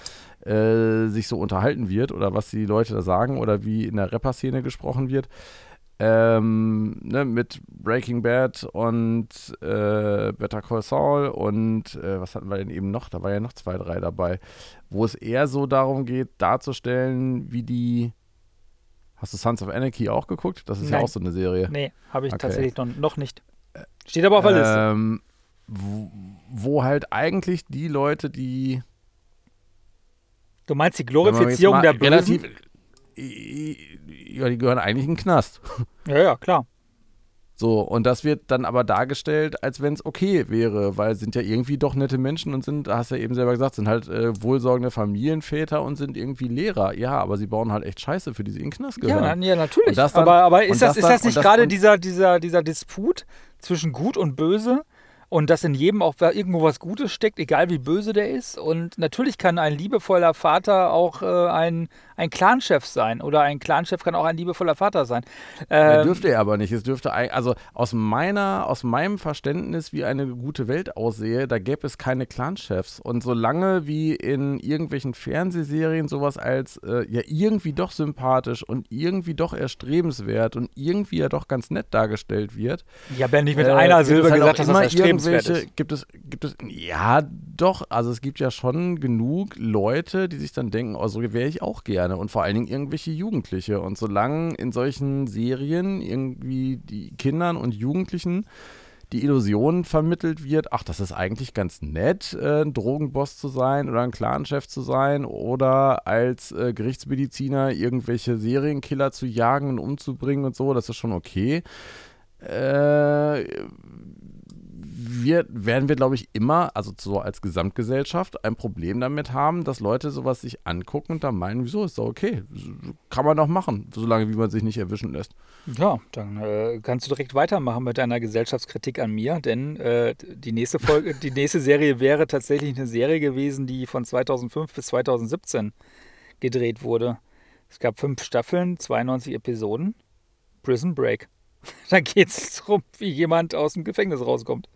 äh, sich so unterhalten wird oder was die Leute da sagen oder wie in der Rapper-Szene gesprochen wird. Ähm, ne, mit Breaking Bad und äh, Better Call Saul und äh, was hatten wir denn eben noch? Da war ja noch zwei, drei dabei, wo es eher so darum geht, darzustellen, wie die. Hast du Sons of Anarchy auch geguckt? Das ist ja Nein. auch so eine Serie. Nee, habe ich Okay. tatsächlich noch, noch nicht. Steht aber auf der Liste. Ähm, wo, wo halt eigentlich die Leute, die Du meinst die Glorifizierung der Bösen? relativ, ja, die gehören eigentlich in den Knast. Ja, ja, klar. So, und das wird dann aber dargestellt, als wenn es okay wäre, weil sind ja irgendwie doch nette Menschen und sind, hast ja eben selber gesagt, sind halt äh, wohlsorgende Familienväter und sind irgendwie Lehrer. Ja, aber sie bauen halt echt Scheiße, für die sie in den Knast gehören. Ja, na, ja natürlich. Das dann- aber aber ist, das, das ist dann- das nicht das- gerade dieser, dieser, dieser Disput zwischen Gut und Böse? Und dass in jedem auch irgendwo was Gutes steckt, egal wie böse der ist. Und natürlich kann ein liebevoller Vater auch äh, ein, ein Clanchef sein. Oder ein Clanchef kann auch ein liebevoller Vater sein. Ähm, dürfte er aber nicht. Es dürfte, also aus meiner, aus meinem Verständnis, wie eine gute Welt aussehe, da gäbe es keine Clanchefs. Und solange wie in irgendwelchen Fernsehserien sowas als äh, ja irgendwie doch sympathisch und irgendwie doch erstrebenswert und irgendwie ja doch ganz nett dargestellt wird, ja nicht mit äh, einer Silbe halt gesagt, auch dass das erstrebenswert irgendwelche- ist. Gibt es, gibt es, ja, doch. Also es gibt ja schon genug Leute, die sich dann denken, oh, so wäre ich auch gerne. Und vor allen Dingen irgendwelche Jugendliche. Und solange in solchen Serien irgendwie die Kindern und Jugendlichen die Illusion vermittelt wird, ach, das ist eigentlich ganz nett, äh, ein Drogenboss zu sein oder ein Clanchef zu sein oder als äh, Gerichtsmediziner irgendwelche Serienkiller zu jagen und umzubringen und so, das ist schon okay. Äh, wir, werden wir, glaube ich, immer, also so als Gesamtgesellschaft, ein Problem damit haben, dass Leute sowas sich angucken und dann meinen, wieso ist doch okay, kann man doch machen, solange wie man sich nicht erwischen lässt. Ja, dann äh, kannst du direkt weitermachen mit deiner Gesellschaftskritik an mir, denn äh, die nächste Folge, die nächste Serie wäre tatsächlich eine Serie gewesen, die von 2005 bis 2017 gedreht wurde. Es gab fünf Staffeln, 92 Episoden. Prison Break. Da geht es darum, wie jemand aus dem Gefängnis rauskommt.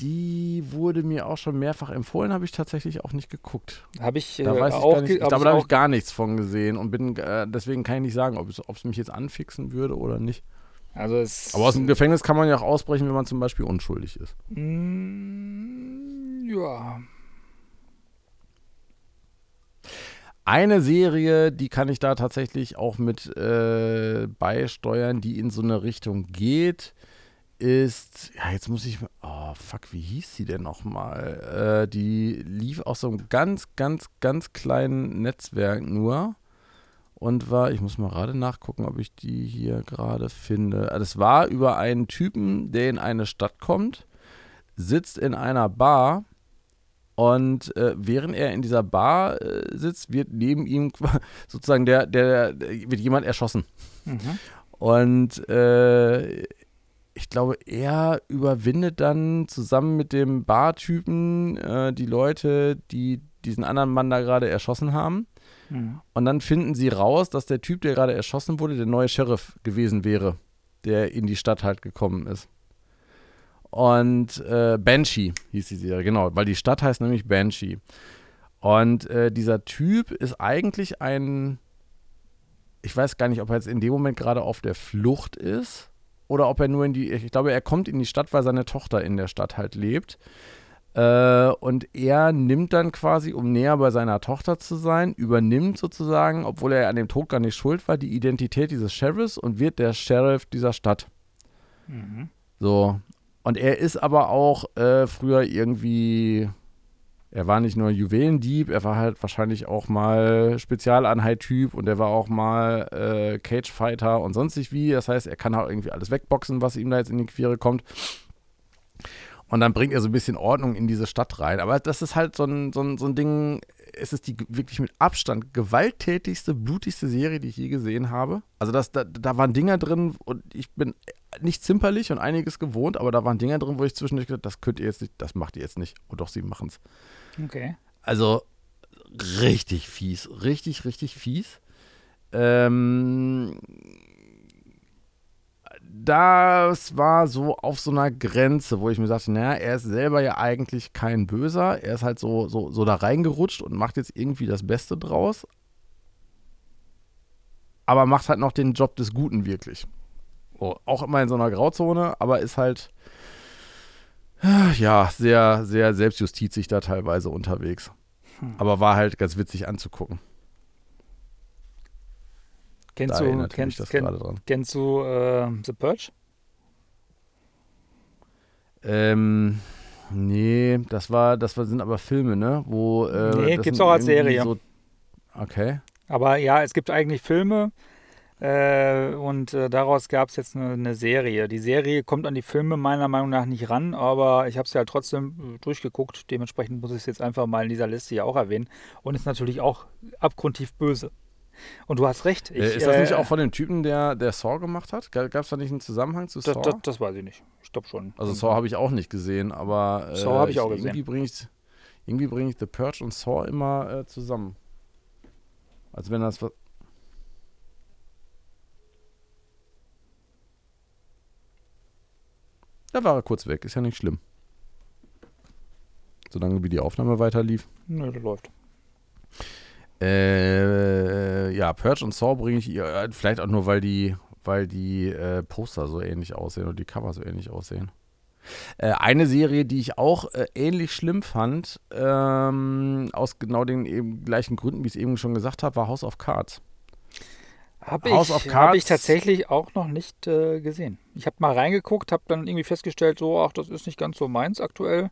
Die wurde mir auch schon mehrfach empfohlen, habe ich tatsächlich auch nicht geguckt. Habe ich äh, Da weiß ich auch, gar nicht, ich hab habe ich gar nichts von gesehen und bin, äh, deswegen kann ich nicht sagen, ob es, ob es mich jetzt anfixen würde oder nicht. Also es, Aber aus dem Gefängnis kann man ja auch ausbrechen, wenn man zum Beispiel unschuldig ist. Mm, ja. Eine Serie, die kann ich da tatsächlich auch mit äh, beisteuern, die in so eine Richtung geht, ist, ja, jetzt muss ich, oh fuck, wie hieß sie denn nochmal? Äh, die lief auf so einem ganz, ganz, ganz kleinen Netzwerk nur und war, ich muss mal gerade nachgucken, ob ich die hier gerade finde. Das war über einen Typen, der in eine Stadt kommt, sitzt in einer Bar und äh, während er in dieser Bar äh, sitzt, wird neben ihm sozusagen der, der, der wird jemand erschossen. Mhm. Und äh, ich glaube, er überwindet dann zusammen mit dem Bartypen äh, die Leute, die diesen anderen Mann da gerade erschossen haben. Mhm. Und dann finden sie raus, dass der Typ, der gerade erschossen wurde, der neue Sheriff gewesen wäre, der in die Stadt halt gekommen ist. Und äh, Banshee hieß die Serie, genau, weil die Stadt heißt nämlich Banshee. Und äh, dieser Typ ist eigentlich ein, ich weiß gar nicht, ob er jetzt in dem Moment gerade auf der Flucht ist oder ob er nur in die, ich glaube, er kommt in die Stadt, weil seine Tochter in der Stadt halt lebt. Äh, und er nimmt dann quasi, um näher bei seiner Tochter zu sein, übernimmt sozusagen, obwohl er an dem Tod gar nicht schuld war, die Identität dieses Sheriffs und wird der Sheriff dieser Stadt. Mhm. So. Und er ist aber auch äh, früher irgendwie, er war nicht nur Juwelendieb, er war halt wahrscheinlich auch mal Spezialeinheit-Typ und er war auch mal äh, Cagefighter und sonstig wie. Das heißt, er kann halt irgendwie alles wegboxen, was ihm da jetzt in die Quere kommt. Und dann bringt er so ein bisschen Ordnung in diese Stadt rein. Aber das ist halt so ein, so ein, so ein Ding, es ist die wirklich mit Abstand gewalttätigste, blutigste Serie, die ich je gesehen habe. Also das, da, da waren Dinger drin und ich bin nicht zimperlich und einiges gewohnt, aber da waren Dinger drin, wo ich zwischendurch gedacht das könnt ihr jetzt nicht, das macht ihr jetzt nicht. Und doch, sie machen es. Okay. Also richtig fies, richtig, richtig fies. Ähm, das war so auf so einer Grenze, wo ich mir sagte, naja, er ist selber ja eigentlich kein Böser. Er ist halt so, so, so da reingerutscht und macht jetzt irgendwie das Beste draus. Aber macht halt noch den Job des Guten wirklich. So, auch immer in so einer Grauzone, aber ist halt ja sehr, sehr selbstjustizig da teilweise unterwegs. Hm. Aber war halt ganz witzig anzugucken. Kennst da du, kennst, das kenn, dran. kennst du äh, The Purge? Ähm, nee, das war, das war, sind aber Filme, ne? Wo, äh, Nee, gibt's auch als Serie. So, okay. Aber ja, es gibt eigentlich Filme, Äh, und äh, daraus gab es jetzt eine, eine, Serie. Die Serie kommt an die Filme meiner Meinung nach nicht ran, aber ich habe sie halt trotzdem äh, durchgeguckt. Dementsprechend muss ich es jetzt einfach mal in dieser Liste hier auch erwähnen. Und ist natürlich auch abgrundtief böse. Und du hast recht. Ich, äh, ist das nicht auch von dem Typen, der, der Saw gemacht hat? Gab es da nicht einen Zusammenhang zu Saw? Das, das, das weiß ich nicht. Ich glaube schon. Also Saw habe ich auch nicht gesehen, aber äh, Saw habe ich auch gesehen. Irgendwie bringe ich, irgendwie bring ich The Purge und Saw immer äh, zusammen. Als wenn das was. Da war er kurz weg, ist ja nicht schlimm. Solange wie die Aufnahme weiter lief. Nö, das läuft. Äh, ja, Purge und Saw bringe ich ihr, äh, vielleicht auch nur, weil die, weil die äh, Poster so ähnlich aussehen und die Cover so ähnlich aussehen. Äh, eine Serie, die ich auch äh, ähnlich schlimm fand, ähm, aus genau den eben gleichen Gründen, wie ich es eben schon gesagt habe, war House of Cards. Habe ich, hab ich tatsächlich auch noch nicht äh, gesehen. Ich habe mal reingeguckt, habe dann irgendwie festgestellt, so, ach, das ist nicht ganz so meins aktuell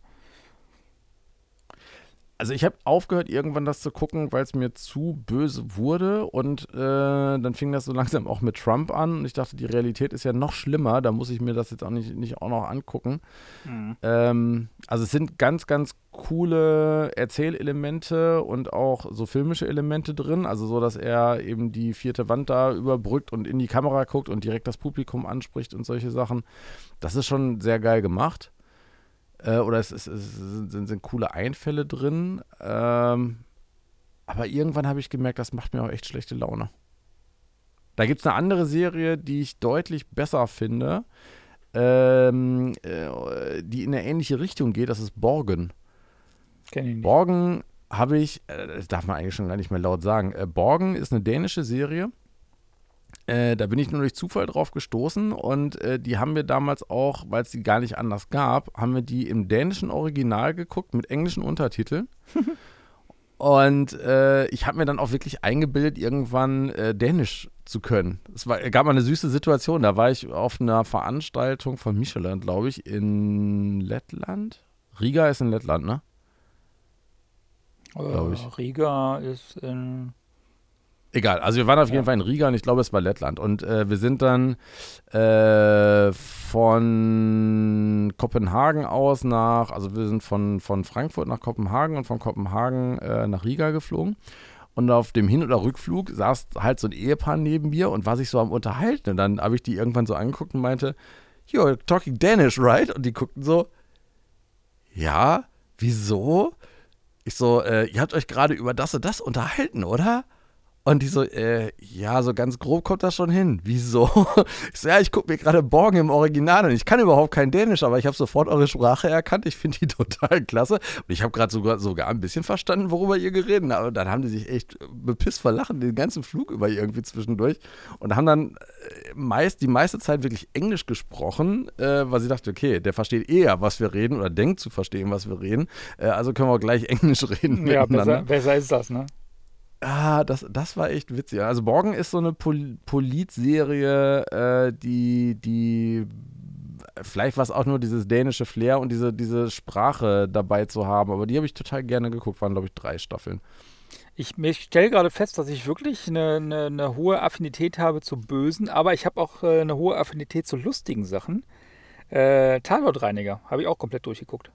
also ich habe aufgehört, irgendwann das zu gucken, weil es mir zu böse wurde. Und äh, dann fing das so langsam auch mit Trump an. Und ich dachte, die Realität ist ja noch schlimmer. Da muss ich mir das jetzt auch nicht, nicht auch noch angucken. Mhm. Ähm, also es sind ganz, ganz coole Erzählelemente und auch so filmische Elemente drin. Also so, dass er eben die vierte Wand da überbrückt und in die Kamera guckt und direkt das Publikum anspricht und solche Sachen. Das ist schon sehr geil gemacht. Äh, oder es, es, es sind, sind, coole Einfälle drin. Ähm, aber irgendwann habe ich gemerkt, das macht mir auch echt schlechte Laune. Da gibt es eine andere Serie, die ich deutlich besser finde, ähm, äh, die in eine ähnliche Richtung geht. Das ist Borgen. Kenn ich nicht. Borgen habe ich, äh, das darf man eigentlich schon gar nicht mehr laut sagen. Äh, Borgen ist eine dänische Serie äh, da bin ich nur durch Zufall drauf gestoßen und äh, die haben wir damals auch, weil es die gar nicht anders gab, haben wir die im dänischen Original geguckt mit englischen Untertiteln. und äh, ich habe mir dann auch wirklich eingebildet, irgendwann äh, Dänisch zu können. Es war, gab mal eine süße Situation. Da war ich auf einer Veranstaltung von Michelin, glaube ich, in Lettland. Riga ist in Lettland, ne? Glaube ich. Riga ist in Egal, also wir waren auf jeden Fall in Riga und ich glaube, es war Lettland. Und äh, wir sind dann äh, von Kopenhagen aus nach, also wir sind von, von Frankfurt nach Kopenhagen und von Kopenhagen äh, nach Riga geflogen. Und auf dem Hin- oder Rückflug saß halt so ein Ehepaar neben mir und war sich so am Unterhalten. Und dann habe ich die irgendwann so angeguckt und meinte, you're talking Danish, right? Und die guckten so, ja, wieso? Ich so, äh, ihr habt euch gerade über das und das unterhalten, oder? Und die so, äh, ja, so ganz grob kommt das schon hin. Wieso? Ich so, ja, ich gucke mir gerade Borgen im Original und ich kann überhaupt kein Dänisch, aber ich habe sofort eure Sprache erkannt. Ich finde die total klasse. Und ich habe gerade sogar, sogar ein bisschen verstanden, worüber ihr geredet habt. Aber dann haben die sich echt bepisst verlachen, den ganzen Flug über irgendwie zwischendurch. Und haben dann äh, meist, die meiste Zeit wirklich Englisch gesprochen, äh, weil sie dachte, okay, der versteht eher, was wir reden oder denkt zu verstehen, was wir reden. Äh, also können wir auch gleich Englisch reden. Ja, besser, besser ist das, ne? Ah, das, das war echt witzig. Also Borgen ist so eine Pol Polit-Serie, äh, die, die vielleicht war es auch nur dieses dänische Flair und diese, diese Sprache dabei zu haben, aber die habe ich total gerne geguckt, waren glaube ich drei Staffeln. Ich, stelle gerade fest, dass ich wirklich eine, eine, eine, hohe Affinität habe zu Bösen, aber ich habe auch äh, eine hohe Affinität zu lustigen Sachen. Äh, Tatortreiniger habe ich auch komplett durchgeguckt.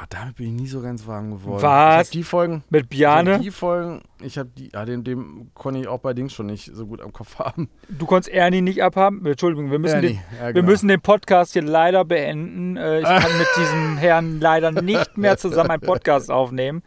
Ah, damit bin ich nie so ganz warm geworden. Was? die Folgen. Mit Biane? Die Folgen, ich habe die, ja, den, den konnte ich auch bei Dings schon nicht so gut am Kopf haben. Du konntest Ernie nicht abhaben? Entschuldigung, wir müssen, den, ja, genau. wir müssen den Podcast hier leider beenden. Äh, ich kann mit diesem Herrn leider nicht mehr zusammen einen Podcast aufnehmen.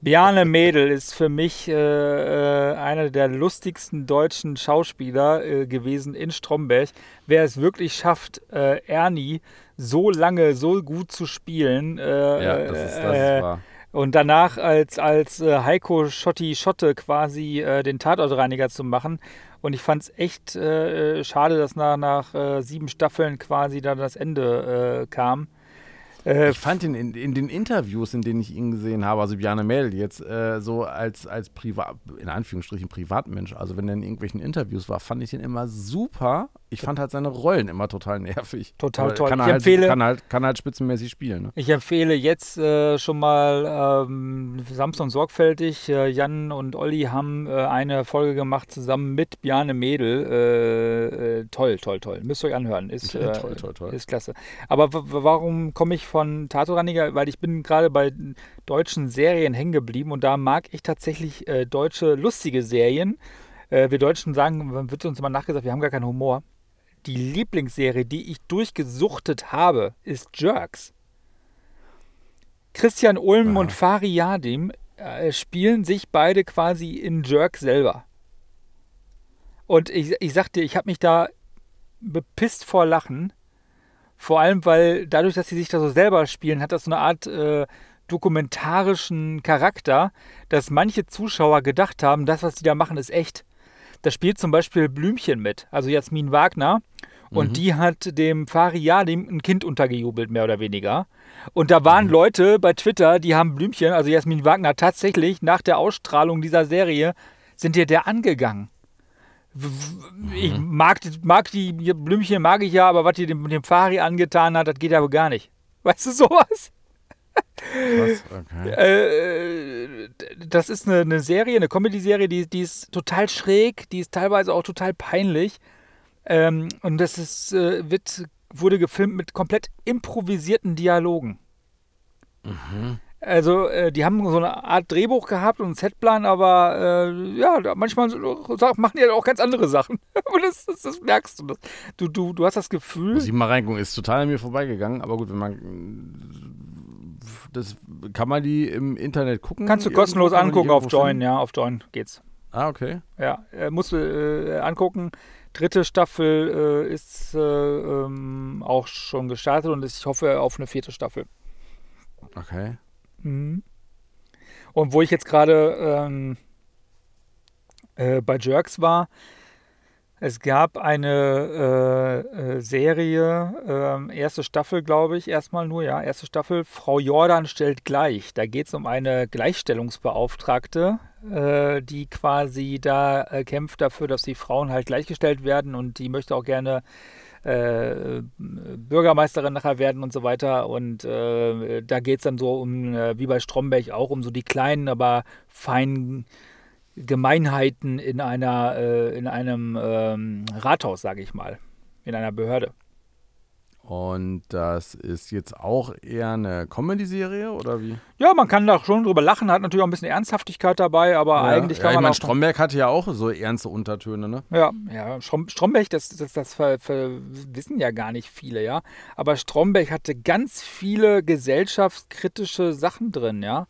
Bjarne Mädel ist für mich äh, äh, einer der lustigsten deutschen Schauspieler äh, gewesen in Stromberg. Wer es wirklich schafft, äh, Ernie so lange so gut zu spielen. Äh, ja, das ist, das ist äh, wahr. Und danach als, als Heiko Schotti Schotte quasi den Tatortreiniger zu machen. Und ich fand es echt schade, dass nach, nach sieben Staffeln quasi dann das Ende kam. Äh, ich fand ihn in, in, den Interviews, in denen ich ihn gesehen habe, also Bjarne Mädel jetzt äh, so als, als Privat, in Anführungsstrichen Privatmensch, also wenn er in irgendwelchen Interviews war, fand ich ihn immer super ich fand halt seine Rollen immer total nervig. Total toll. Kann Ich halt, empfehle- kann halt, kann halt spitzenmäßig spielen. Ne? Ich empfehle jetzt äh, schon mal ähm, Samson sorgfältig. Äh, Jan und Olli haben äh, eine Folge gemacht zusammen mit Bjarne Mädel. Äh, äh, toll, toll, toll. Müsst ihr euch anhören. Ist, Ja, äh, toll, toll, toll. ist klasse. Aber warum komme ich von Tatoraniger? Weil ich bin gerade bei deutschen Serien hängen geblieben und da mag ich tatsächlich deutsche lustige Serien. Wir Deutschen sagen, wird uns immer nachgesagt, wir haben gar keinen Humor. Die Lieblingsserie, die ich durchgesuchtet habe, ist Jerks. Christian Ulm Aha. und Fari Yadim äh, spielen sich beide quasi in Jerk selber. Und ich, ich sag dir, ich habe mich da bepisst vor Lachen. Vor allem, weil dadurch, dass sie sich da so selber spielen, hat das so eine Art äh, dokumentarischen Charakter, dass manche Zuschauer gedacht haben, das, was die da machen, ist echt. Da spielt zum Beispiel Blümchen mit, also Jasmin Wagner. Und die hat dem Fari Yadim ein Kind untergejubelt, mehr oder weniger. Und da waren Leute bei Twitter, die haben Blümchen, also Jasmin Wagner, tatsächlich nach der Ausstrahlung dieser Serie, sind ihr der angegangen. Ich mag, die- mag die Blümchen, mag ich ja, aber was die dem, dem Fari angetan hat, das geht aber gar nicht. Weißt du sowas? Was? Okay. Äh, das ist eine, eine Serie, eine Comedy-Serie, die, die ist total schräg, die ist teilweise auch total peinlich. Ähm, und das ist, äh, wird, wurde gefilmt mit komplett improvisierten Dialogen. Also, äh, die haben so eine Art Drehbuch gehabt und einen Setplan, aber äh, ja, manchmal machen die halt auch ganz andere Sachen. Und das, das, das merkst du. Das, du, du. Du hast das Gefühl. Muss ich mal reingucken. Ist total an mir vorbeigegangen. Aber gut, wenn man. Das, kann man die im Internet gucken? Kannst du kostenlos angucken auf Join, ja, auf Join geht's. Ah, okay. Ja, äh, musst du äh, angucken. Dritte Staffel äh, ist äh, ähm, auch schon gestartet und ich hoffe auf eine vierte Staffel. Okay. Mhm. Und wo ich jetzt gerade ähm, äh, bei Jerks war, es gab eine äh, äh, Serie, ähm, erste Staffel, glaube ich, erstmal nur, ja, erste Staffel, Frau Jordan stellt gleich. Da geht es um eine Gleichstellungsbeauftragte, äh, die quasi da äh, kämpft dafür, dass die Frauen halt gleichgestellt werden und die möchte auch gerne äh, Bürgermeisterin nachher werden und so weiter. Und äh, da geht es dann so um, äh, wie bei Stromberg auch, um so die kleinen, aber feinen Gemeinheiten in einer, in einem ähm, Rathaus, sage ich mal, in einer Behörde. Und das ist jetzt auch eher eine Comedy-Serie oder wie? Ja, man kann da schon drüber lachen, hat natürlich auch ein bisschen Ernsthaftigkeit dabei, aber eigentlich ja, kann ich man meine, auch Stromberg hatte ja auch so ernste Untertöne, ne? Ja, ja, Strom, Stromberg, das, das, das ver, ver, wissen ja gar nicht viele, ja. Aber Stromberg hatte ganz viele gesellschaftskritische Sachen drin, ja.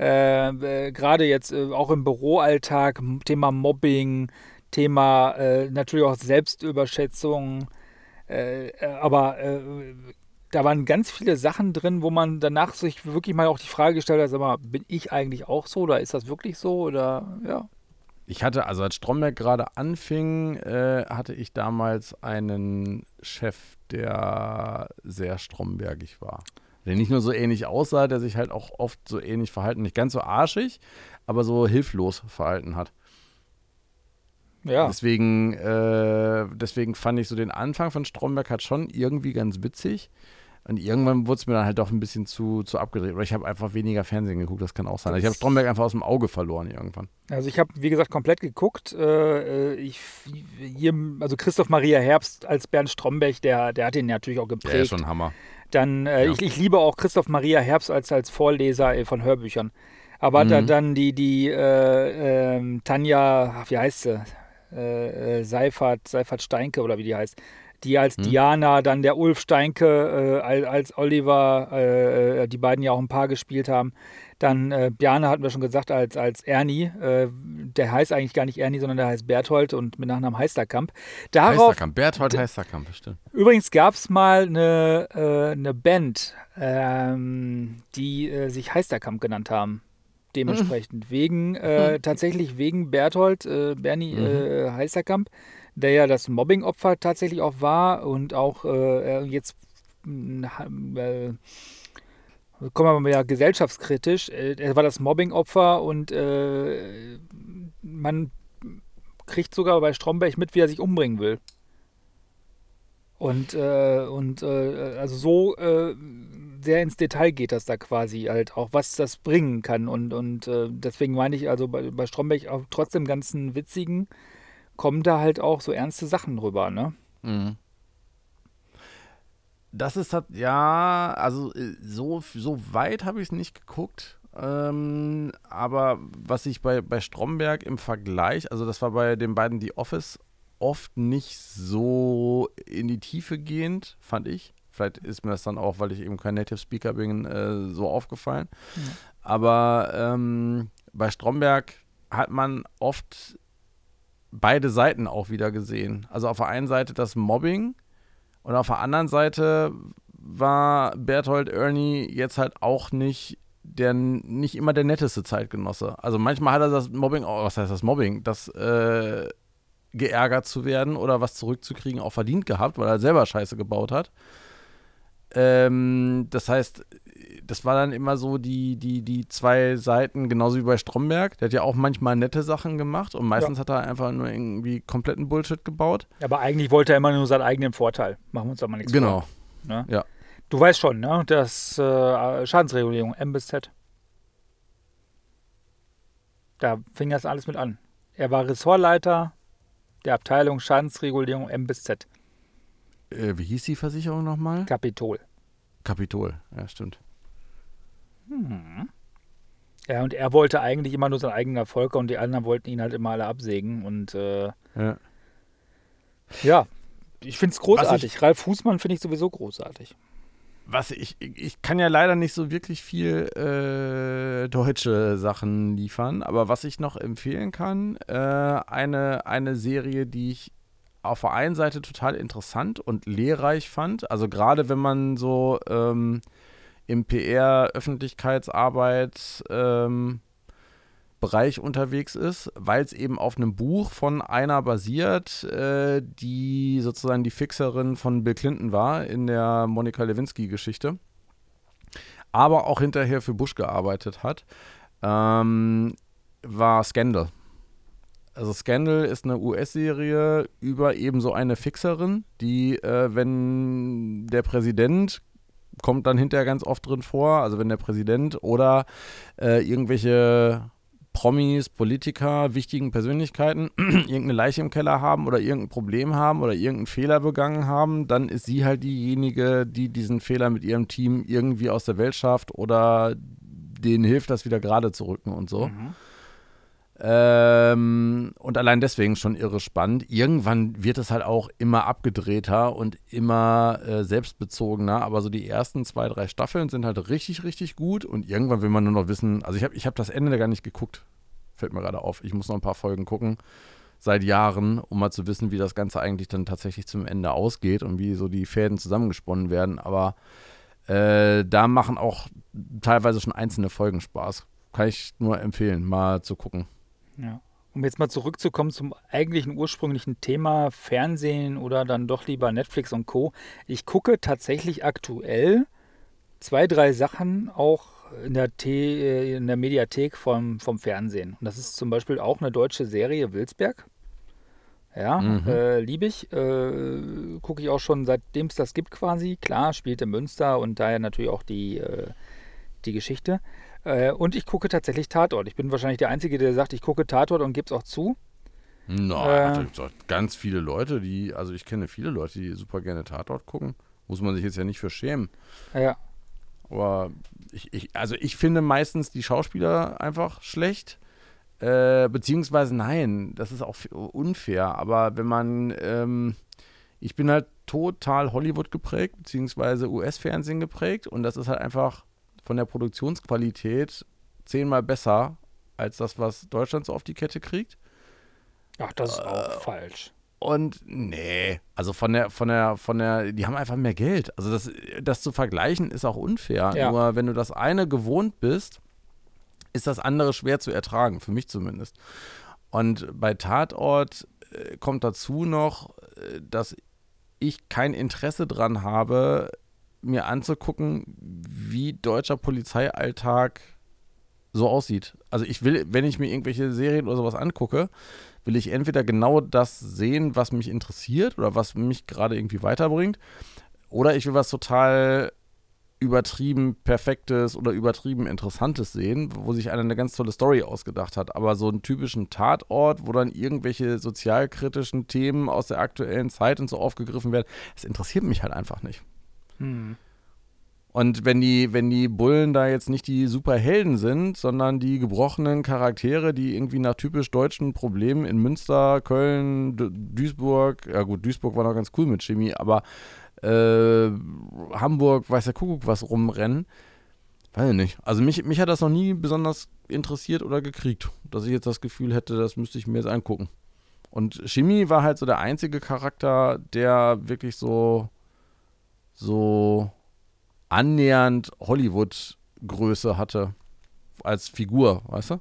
Äh, äh, Gerade jetzt äh, auch im Büroalltag, Thema Mobbing, Thema äh, natürlich auch Selbstüberschätzung. Äh, äh, aber äh, da waren ganz viele Sachen drin, wo man danach sich wirklich mal auch die Frage gestellt hat, sag mal, bin ich eigentlich auch so oder ist das wirklich so oder ja. Ich hatte, also als Stromberg gerade anfing, äh, hatte ich damals einen Chef, der sehr strombergig war. Der nicht nur so ähnlich aussah, der sich halt auch oft so ähnlich verhalten, nicht ganz so arschig, aber so hilflos verhalten hat. Ja. Deswegen, äh, deswegen fand ich so den Anfang von Stromberg hat schon irgendwie ganz witzig. Und irgendwann wurde es mir dann halt doch ein bisschen zu, zu abgedreht. Oder ich habe einfach weniger Fernsehen geguckt, das kann auch sein. Ich habe Stromberg einfach aus dem Auge verloren irgendwann. Also ich habe, wie gesagt, komplett geguckt. Äh, ich, hier, also Christoph Maria Herbst als Bernd Stromberg, der, der hat ihn natürlich auch Der ist geprägt. schon Hammer. Dann, äh, Ja. ich, ich liebe auch Christoph Maria Herbst als, als Vorleser äh, von Hörbüchern. Aber da, Mhm. dann die, die äh, ähm, Tanja, wie heißt sie? Äh, äh, Seifert, Seifert Steinke oder wie die heißt. Die als Mhm. Diana, dann der Ulf Steinke äh, als, als Oliver, äh, äh, die beiden ja auch ein Paar gespielt haben. Dann äh, Bjarne hatten wir schon gesagt als, als Ernie. Äh, der heißt eigentlich gar nicht Ernie, sondern der heißt Berthold und mit Nachnamen Heisterkamp. Darauf, Heisterkamp, Berthold Heisterkamp, bestimmt. Übrigens gab es mal eine, eine Band, ähm, die sich Heisterkamp genannt haben. Dementsprechend. Wegen, äh, tatsächlich wegen Berthold, äh, Bernie äh, Heisterkamp, der ja das Mobbing-Opfer tatsächlich auch war und auch äh, jetzt ha- äh, kommen wir mal ja gesellschaftskritisch. Äh, er war das Mobbing-Opfer und äh, man kriegt sogar bei Stromberg mit, wie er sich umbringen will. Und, äh, und äh, also so äh, sehr ins Detail geht das da quasi halt auch, was das bringen kann. Und, und äh, deswegen meine ich, also bei, bei Stromberg auch trotzdem ganzen witzigen, kommen da halt auch so ernste Sachen rüber, ne? Mhm. Das ist halt, ja, also äh, so, so weit habe ich es nicht geguckt. Ähm, aber was ich bei, bei Stromberg im Vergleich, also das war bei den beiden The Office oft nicht so in die Tiefe gehend, fand ich. Vielleicht ist mir das dann auch, weil ich eben kein Native Speaker bin, äh, so aufgefallen. Ja. Aber ähm, bei Stromberg hat man oft beide Seiten auch wieder gesehen. Also auf der einen Seite das Mobbing und auf der anderen Seite war Berthold Ernie jetzt halt auch nicht der nicht immer der netteste Zeitgenosse. Also manchmal hat er das Mobbing, oh, was heißt das Mobbing, das äh, geärgert zu werden oder was zurückzukriegen auch verdient gehabt, weil er selber Scheiße gebaut hat. Ähm, das heißt, das war dann immer so die, die, die zwei Seiten, genauso wie bei Stromberg. Der hat ja auch manchmal nette Sachen gemacht und meistens ja. hat er einfach nur irgendwie kompletten Bullshit gebaut. Aber eigentlich wollte er immer nur seinen eigenen Vorteil. Machen wir uns doch mal nichts genau. vor. Genau. Ne? Ja. Du weißt schon, ne? Das äh, Schadensregulierung, M bis Z. Da fing das alles mit an. Er war Ressortleiter der Abteilung Schadensregulierung M bis Z. Äh, wie hieß die Versicherung nochmal? Kapitol. Kapitol, ja, stimmt. Hm. Ja, und er wollte eigentlich immer nur seinen eigenen Erfolg und die anderen wollten ihn halt immer alle absägen. Und äh, ja. ja, ich finde es großartig. Ralf Fußmann finde ich sowieso großartig. Was ich, ich kann ja leider nicht so wirklich viel äh, deutsche Sachen liefern, aber was ich noch empfehlen kann, äh, eine, eine Serie, die ich auf der einen Seite total interessant und lehrreich fand. Also gerade wenn man so ähm, im PR, Öffentlichkeitsarbeit ähm, Bereich unterwegs ist, weil es eben auf einem Buch von einer basiert, äh, die sozusagen die Fixerin von Bill Clinton war in der Monika Lewinsky-Geschichte, aber auch hinterher für Bush gearbeitet hat, ähm, war Scandal. Also Scandal ist eine US-Serie über eben so eine Fixerin, die, äh, wenn der Präsident kommt dann hinterher ganz oft drin vor, also wenn der Präsident oder äh, irgendwelche Promis, Politiker, wichtigen Persönlichkeiten irgendeine Leiche im Keller haben oder irgendein Problem haben oder irgendeinen Fehler begangen haben, dann ist sie halt diejenige, die diesen Fehler mit ihrem Team irgendwie aus der Welt schafft oder denen hilft, das wieder gerade zu rücken und so. Mhm. Ähm, und allein deswegen schon irre spannend. Irgendwann wird es halt auch immer abgedrehter und immer äh, selbstbezogener. Aber so die ersten zwei, drei Staffeln sind halt richtig, richtig gut. Und irgendwann will man nur noch wissen. Also ich habe ich hab das Ende gar nicht geguckt. Fällt mir gerade auf. Ich muss noch ein paar Folgen gucken. Seit Jahren, um mal zu wissen, wie das Ganze eigentlich dann tatsächlich zum Ende ausgeht und wie so die Fäden zusammengesponnen werden. Aber äh, da machen auch teilweise schon einzelne Folgen Spaß. Kann ich nur empfehlen, mal zu gucken. Ja. Um jetzt mal zurückzukommen zum eigentlichen ursprünglichen Thema Fernsehen oder dann doch lieber Netflix und Co. Ich gucke tatsächlich aktuell zwei, drei Sachen auch in der, T äh, in der Mediathek vom, vom Fernsehen. Und das ist zum Beispiel auch eine deutsche Serie, Wilsberg. Ja, mhm. äh, liebe ich. Äh, Gucke ich auch schon seitdem es das gibt quasi. Klar, spielt in Münster und daher natürlich auch die, äh, die Geschichte. Äh, und ich gucke tatsächlich Tatort. Ich bin wahrscheinlich der Einzige, der sagt, ich gucke Tatort und gebe es auch zu. Nein, äh, ganz viele Leute, die, also ich kenne viele Leute, die super gerne Tatort gucken. Muss man sich jetzt ja nicht für schämen. Ja. Aber ich, ich also ich finde meistens die Schauspieler einfach schlecht. Äh, beziehungsweise nein, das ist auch unfair. Aber wenn man, ähm, ich bin halt total Hollywood geprägt, beziehungsweise US-Fernsehen geprägt und das ist halt einfach von der Produktionsqualität zehnmal besser als das, was Deutschland so auf die Kette kriegt. Ach, das ist äh, auch falsch. Und nee, also von der, von der, von der, die haben einfach mehr Geld. Also das, das zu vergleichen ist auch unfair. Ja. Nur wenn du das eine gewohnt bist, ist das andere schwer zu ertragen, für mich zumindest. Und bei Tatort äh, kommt dazu noch, äh, dass ich kein Interesse dran habe, mir anzugucken, wie deutscher Polizeialltag so aussieht. Also ich will, wenn ich mir irgendwelche Serien oder sowas angucke, will ich entweder genau das sehen, was mich interessiert oder was mich gerade irgendwie weiterbringt, oder ich will was total übertrieben Perfektes oder übertrieben Interessantes sehen, wo sich einer eine ganz tolle Story ausgedacht hat. Aber so einen typischen Tatort, wo dann irgendwelche sozialkritischen Themen aus der aktuellen Zeit und so aufgegriffen werden, das interessiert mich halt einfach nicht. Hm. Und wenn die, wenn die Bullen da jetzt nicht die Superhelden sind, sondern die gebrochenen Charaktere, die irgendwie nach typisch deutschen Problemen in Münster, Köln, Duisburg, ja gut, Duisburg war noch ganz cool mit Chemie, aber äh, Hamburg, weiß der Kuckuck was rumrennen. Weiß ich nicht. Also mich, mich hat das noch nie besonders interessiert oder gekriegt, dass ich jetzt das Gefühl hätte, das müsste ich mir jetzt angucken. Und Chemie war halt so der einzige Charakter, der wirklich so, so annähernd Hollywood-Größe hatte als Figur, weißt du?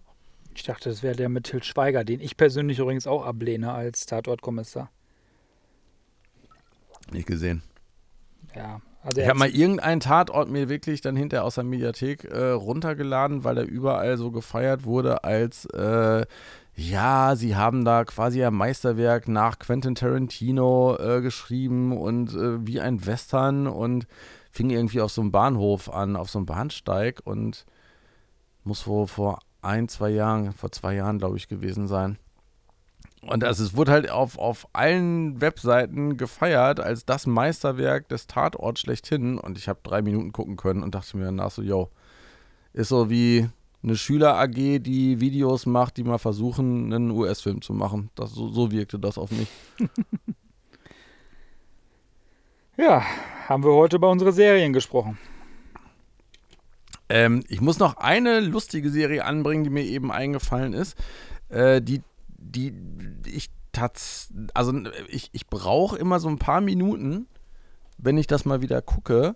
Ich dachte, das wäre der mit Til Schweiger, den ich persönlich übrigens auch ablehne als Tatortkommissar. Nicht gesehen. Ja, also ich habe mal irgendeinen Tatort mir wirklich dann hinterher aus der Mediathek äh, runtergeladen, weil er überall so gefeiert wurde als äh, ja, sie haben da quasi ein Meisterwerk nach Quentin Tarantino äh, geschrieben und äh, wie ein Western und fing irgendwie auf so einem Bahnhof an, auf so einem Bahnsteig und muss vor, vor ein, zwei Jahren, vor zwei Jahren, glaube ich, gewesen sein. Und also es wurde halt auf, auf allen Webseiten gefeiert als das Meisterwerk des Tatorts schlechthin. Und ich habe drei Minuten gucken können und dachte mir danach so, yo, ist so wie eine Schüler-AG, die Videos macht, die mal versuchen, einen US-Film zu machen. Das, so, so wirkte das auf mich. ja, haben wir heute über unsere Serien gesprochen. Ähm, ich muss noch eine lustige Serie anbringen, die mir eben eingefallen ist. Äh, die die ich tats also ich, ich brauche immer so ein paar Minuten, wenn ich das mal wieder gucke.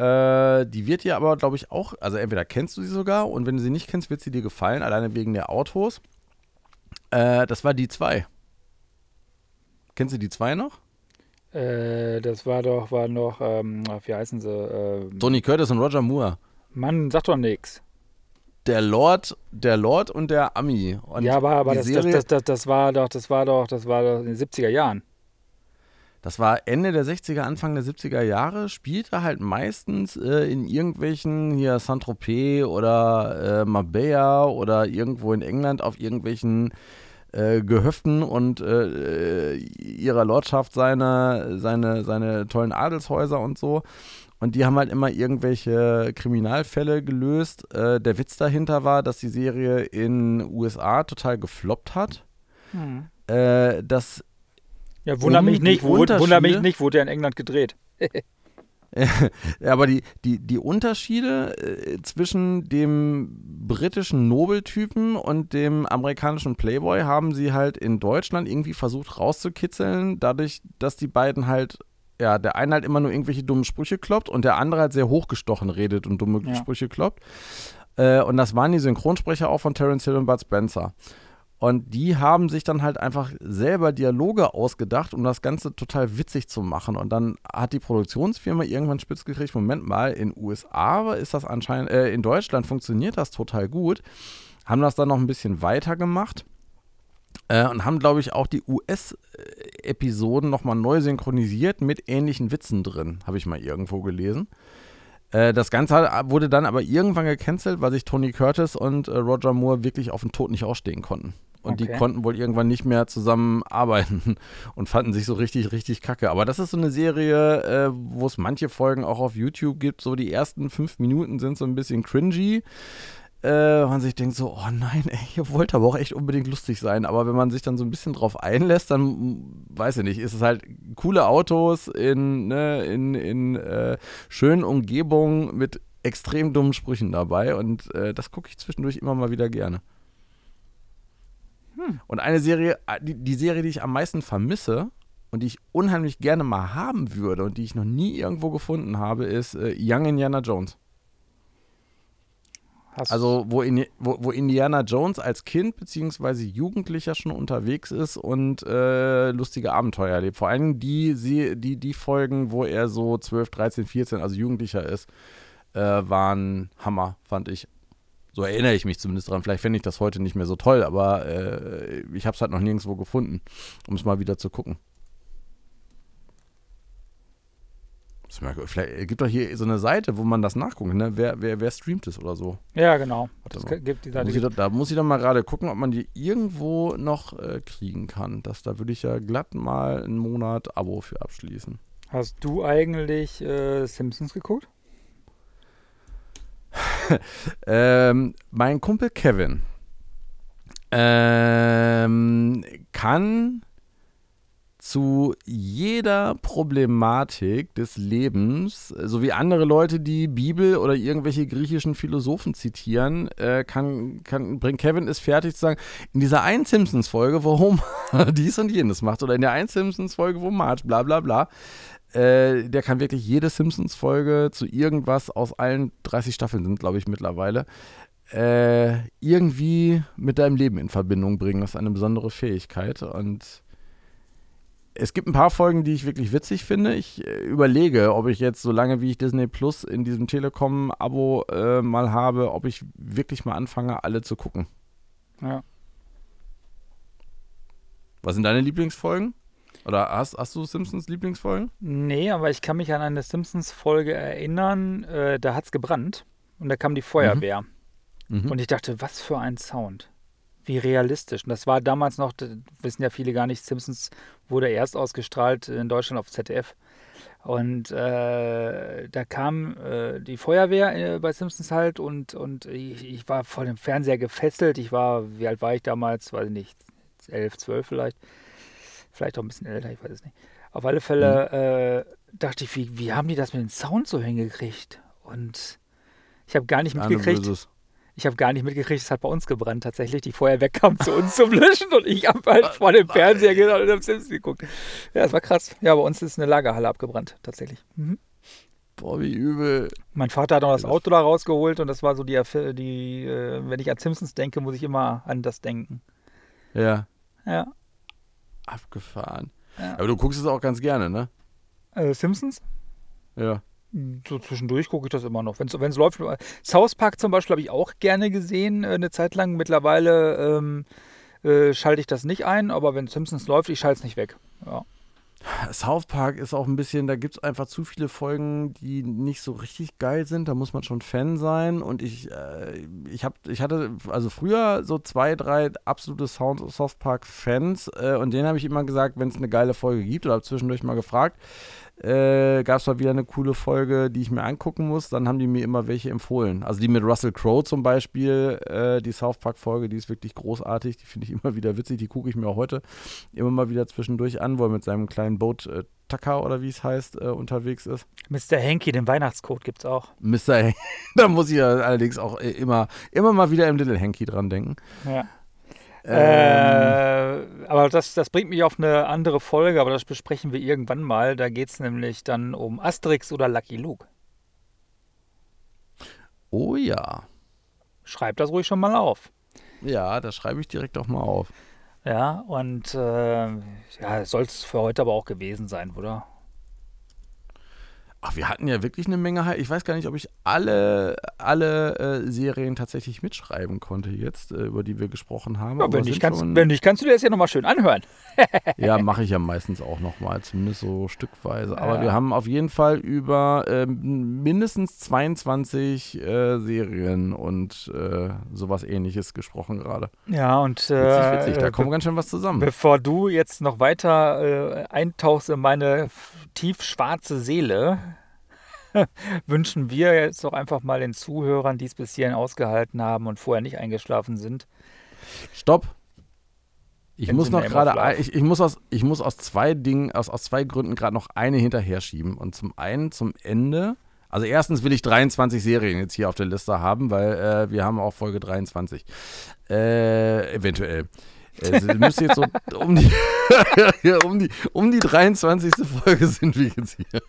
Äh, die wird dir aber, glaube ich, auch, also entweder kennst du sie sogar und wenn du sie nicht kennst, wird sie dir gefallen, alleine wegen der Autos. Äh, das war die 2. Kennst du die 2 noch? Äh, das war doch, war noch, ähm, wie heißen sie? Ähm, Tony Curtis und Roger Moore. Mann, sag doch nix der Lord, der Lord und der Ami. Und ja, aber, aber das, das, das, das, war doch, das war doch, das war doch in den 70er Jahren. Das war Ende der 60er, Anfang der 70er Jahre, spielte halt meistens äh, in irgendwelchen hier Saint-Tropez oder äh, Marbella oder irgendwo in England auf irgendwelchen äh, Gehöften und äh, äh, ihrer Lordschaft seine, seine, seine tollen Adelshäuser und so. Und die haben halt immer irgendwelche Kriminalfälle gelöst. Äh, der Witz dahinter war, dass die Serie in USA total gefloppt hat. Hm. Dass ja, wundert um mich nicht, wundert mich nicht, wurde ja in England gedreht. ja, aber die, die, die Unterschiede äh, zwischen dem britischen Nobeltypen und dem amerikanischen Playboy haben sie halt in Deutschland irgendwie versucht rauszukitzeln, dadurch, dass die beiden halt ja, der eine halt immer nur irgendwelche dummen Sprüche kloppt und der andere halt sehr hochgestochen redet und dumme ja. Sprüche kloppt. Äh, und das waren die Synchronsprecher auch von Terence Hill und Bud Spencer. Und die haben sich dann halt einfach selber Dialoge ausgedacht, um das Ganze total witzig zu machen. Und dann hat die Produktionsfirma irgendwann spitz gekriegt, Moment mal, in USA ist das anscheinend, äh, in Deutschland funktioniert das total gut. Haben das dann noch ein bisschen weiter gemacht äh, und haben, glaube ich, auch die US-Episoden nochmal neu synchronisiert mit ähnlichen Witzen drin, habe ich mal irgendwo gelesen. Äh, das Ganze wurde dann aber irgendwann gecancelt, weil sich Tony Curtis und äh, Roger Moore wirklich auf den Tod nicht ausstehen konnten. Und okay. die konnten wohl irgendwann nicht mehr zusammen arbeiten und fanden sich so richtig, richtig kacke. Aber das ist so eine Serie, äh, wo es manche Folgen auch auf YouTube gibt. So die ersten fünf Minuten sind so ein bisschen cringy äh, man sich denkt so, oh nein, ey, ihr wollt aber auch echt unbedingt lustig sein. Aber wenn man sich dann so ein bisschen drauf einlässt, dann, weiß ich nicht, ist es halt coole Autos in, ne, in, in äh, schönen Umgebungen mit extrem dummen Sprüchen dabei. Und äh, das gucke ich zwischendurch immer mal wieder gerne. Hm. Und eine Serie, äh, die, die Serie, die ich am meisten vermisse, und die ich unheimlich gerne mal haben würde und die ich noch nie irgendwo gefunden habe, ist äh, Young Indiana Jones. Hast also wo, in, wo, wo, Indiana Jones als Kind bzw. Jugendlicher schon unterwegs ist und äh, lustige Abenteuer erlebt. Vor allem die, die, die Folgen, wo er so 12, 13, 14, also Jugendlicher ist, äh, waren Hammer, fand ich. So erinnere ich mich zumindest dran. Vielleicht fände ich das heute nicht mehr so toll, aber äh, ich habe es halt noch nirgendwo gefunden, um es mal wieder zu gucken. Vielleicht gibt doch hier so eine Seite, wo man das nachgucken, ne? Wer, wer, wer streamt es oder so. Ja, genau. Das gibt die Seite. Muss ich, da muss ich dann mal gerade gucken, ob man die irgendwo noch äh, kriegen kann. Das, da würde ich ja glatt mal einen Monat Abo für abschließen. Hast du eigentlich äh, Simpsons geguckt? ähm, mein Kumpel Kevin ähm, kann zu jeder Problematik des Lebens, so wie andere Leute die Bibel oder irgendwelche griechischen Philosophen zitieren, äh, kann, kann, bringt Kevin es fertig zu sagen, in dieser einen Simpsons-Folge, wo Homer dies und jenes macht, oder in der einen Simpsons-Folge, wo Marge bla bla bla, äh, der kann wirklich jede Simpsons-Folge zu irgendwas aus allen 30 Staffeln sind, glaube ich, mittlerweile, äh, irgendwie mit deinem Leben in Verbindung bringen. Das ist eine besondere Fähigkeit und es gibt ein paar Folgen, die ich wirklich witzig finde. Ich äh, überlege, ob ich jetzt, so lange wie ich Disney Plus in diesem Telekom-Abo äh, mal habe, ob ich wirklich mal anfange, alle zu gucken. Ja. Was sind deine Lieblingsfolgen? Oder hast, hast du Simpsons Lieblingsfolgen? Nee, aber ich kann mich an eine Simpsons-Folge erinnern, äh, da hat es gebrannt und da kam die Feuerwehr. Mhm. Mhm. Und ich dachte, was für ein Sound wie realistisch. Und das war damals noch, wissen ja viele gar nicht, Simpsons wurde erst ausgestrahlt in Deutschland auf ZDF. Und äh, da kam äh, die Feuerwehr äh, bei Simpsons halt und, und ich, ich, war vor dem Fernseher gefesselt. Ich war, wie alt war ich damals? Weiß ich nicht, elf, zwölf vielleicht. Vielleicht auch ein bisschen älter, ich weiß es nicht. Auf alle Fälle mhm. dachte ich, wie, wie haben die das mit dem Sound so hingekriegt? Und ich habe gar nicht mitgekriegt. Ich habe gar nicht mitgekriegt, es hat bei uns gebrannt tatsächlich. Die Feuerwehr kam zu uns zum Löschen und ich habe halt vor dem Fernseher gesessen und habe Sims geguckt. Ja, das war krass. Ja, bei uns ist eine Lagerhalle abgebrannt, tatsächlich. Mhm. Boah, wie übel. Mein Vater hat noch das Auto da rausgeholt und das war so die, die äh, wenn ich an Simpsons denke, muss ich immer an das denken. Ja. Ja. Abgefahren. Ja. Aber du guckst es auch ganz gerne, ne? Äh, Simpsons? Ja so zwischendurch gucke ich das immer noch. Wenn es läuft. South Park zum Beispiel habe ich auch gerne gesehen, äh, eine Zeit lang. Mittlerweile ähm, äh, schalte ich das nicht ein, aber wenn Simpsons läuft, ich schalte es nicht weg. Ja. South Park ist auch ein bisschen, da gibt es einfach zu viele Folgen, die nicht so richtig geil sind. Da muss man schon Fan sein. Und ich, äh, ich, hab, ich hatte also früher so zwei, drei absolute Sound South Park-Fans. Äh, und denen habe ich immer gesagt, wenn es eine geile Folge gibt, oder habe zwischendurch mal gefragt, äh, gab es mal wieder eine coole Folge, die ich mir angucken muss. Dann haben die mir immer welche empfohlen. Also die mit Russell Crowe zum Beispiel, äh, die South Park-Folge, die ist wirklich großartig. Die finde ich immer wieder witzig. Die gucke ich mir auch heute immer mal wieder zwischendurch an, wo er mit seinem kleinen Boot äh, Tucker oder wie es heißt, äh, unterwegs ist. Mr. Hanky, den Weihnachtscode gibt es auch. Mr. Hanky, da muss ich ja allerdings auch äh, immer, immer mal wieder im Little Hanky dran denken. Ja. Ähm, äh, aber das, das bringt mich auf eine andere Folge, aber das besprechen wir irgendwann mal. Da geht es nämlich dann um Asterix oder Lucky Luke. Oh ja. Schreib das ruhig schon mal auf. Ja, das schreibe ich direkt auch mal auf. Ja, und äh, ja, soll es für heute aber auch gewesen sein, oder? Ach, wir hatten ja wirklich eine Menge. Ich weiß gar nicht, ob ich alle, alle äh, Serien tatsächlich mitschreiben konnte jetzt, äh, über die wir gesprochen haben. Ja, wenn, nicht kannst, wenn nicht, kannst du dir das ja nochmal schön anhören. ja, mache ich ja meistens auch nochmal, zumindest so stückweise. Aber ja. wir haben auf jeden Fall über äh, mindestens 22 äh, Serien und äh, sowas ähnliches gesprochen gerade. Ja, und. Äh, witzig, witzig. Da kommt ganz schön was zusammen. Bevor du jetzt noch weiter eintauchst in meine tiefschwarze Seele, wünschen wir jetzt doch einfach mal den Zuhörern, die es bis hierhin ausgehalten haben und vorher nicht eingeschlafen sind. Stopp. Ich muss noch gerade, ich, ich, muss aus, ich muss aus zwei Dingen, aus, aus zwei Gründen gerade noch eine hinterher schieben. Und zum einen zum Ende. Also erstens will ich 23 Serien jetzt hier auf der Liste haben, weil äh, wir haben auch Folge 23. Äh, eventuell. Es müsste jetzt so um die, um, die, um die 23. Folge sind wir jetzt hier.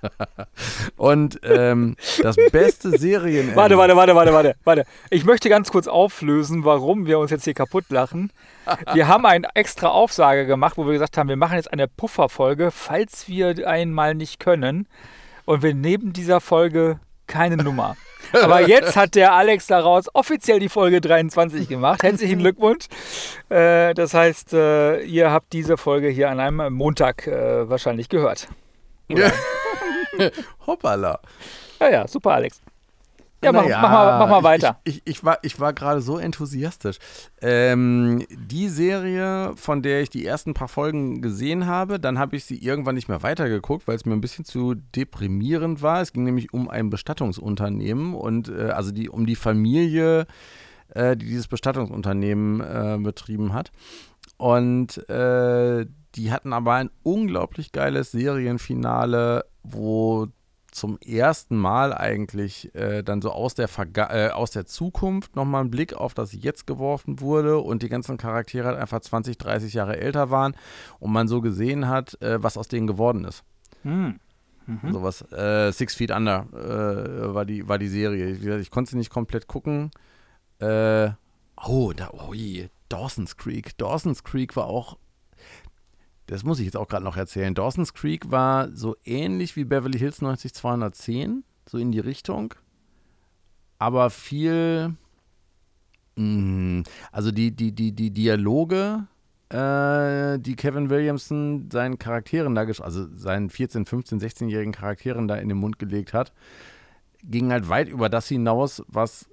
Und ähm, das beste Serien. Warte, warte, warte, warte, warte, warte. Ich möchte ganz kurz auflösen, warum wir uns jetzt hier kaputt lachen. Wir haben eine extra Aufsage gemacht, wo wir gesagt haben, wir machen jetzt eine Pufferfolge, falls wir einmal nicht können. Und wir nehmen dieser Folge keine Nummer. Aber jetzt hat der Alex daraus offiziell die Folge 23 gemacht. Herzlichen Glückwunsch. Äh, das heißt, äh, ihr habt diese Folge hier an einem Montag äh, wahrscheinlich gehört. Hoppala. Ja, ja, super, Alex. Ja, mach, Naja, mach, mal, mach mal weiter. Ich, ich, ich war, ich war gerade so enthusiastisch. Ähm, die Serie, von der ich die ersten paar Folgen gesehen habe, dann habe ich sie irgendwann nicht mehr weitergeguckt, weil es mir ein bisschen zu deprimierend war. Es ging nämlich um ein Bestattungsunternehmen und äh, also die, um die Familie, äh, die dieses Bestattungsunternehmen äh, betrieben hat. Und äh, die hatten aber ein unglaublich geiles Serienfinale, wo zum ersten Mal eigentlich äh, dann so aus der, Verga äh, aus der Zukunft nochmal ein Blick auf das Jetzt geworfen wurde und die ganzen Charaktere halt einfach 20, 30 Jahre älter waren und man so gesehen hat, äh, was aus denen geworden ist. Hm. Mhm. Sowas, äh, Six Feet Under äh, war, die, war die Serie. Wie gesagt, ich konnte sie nicht komplett gucken. Äh, oh, da, oh je, Dawson's Creek. Dawson's Creek war auch das muss ich jetzt auch gerade noch erzählen. Dawson's Creek war so ähnlich wie Beverly Hills 90210, so in die Richtung. Aber viel. Mh, also die, die, die, die Dialoge, äh, die Kevin Williamson seinen Charakteren da, also seinen 14-, 15-, 16-jährigen Charakteren da in den Mund gelegt hat, gingen halt weit über das hinaus, was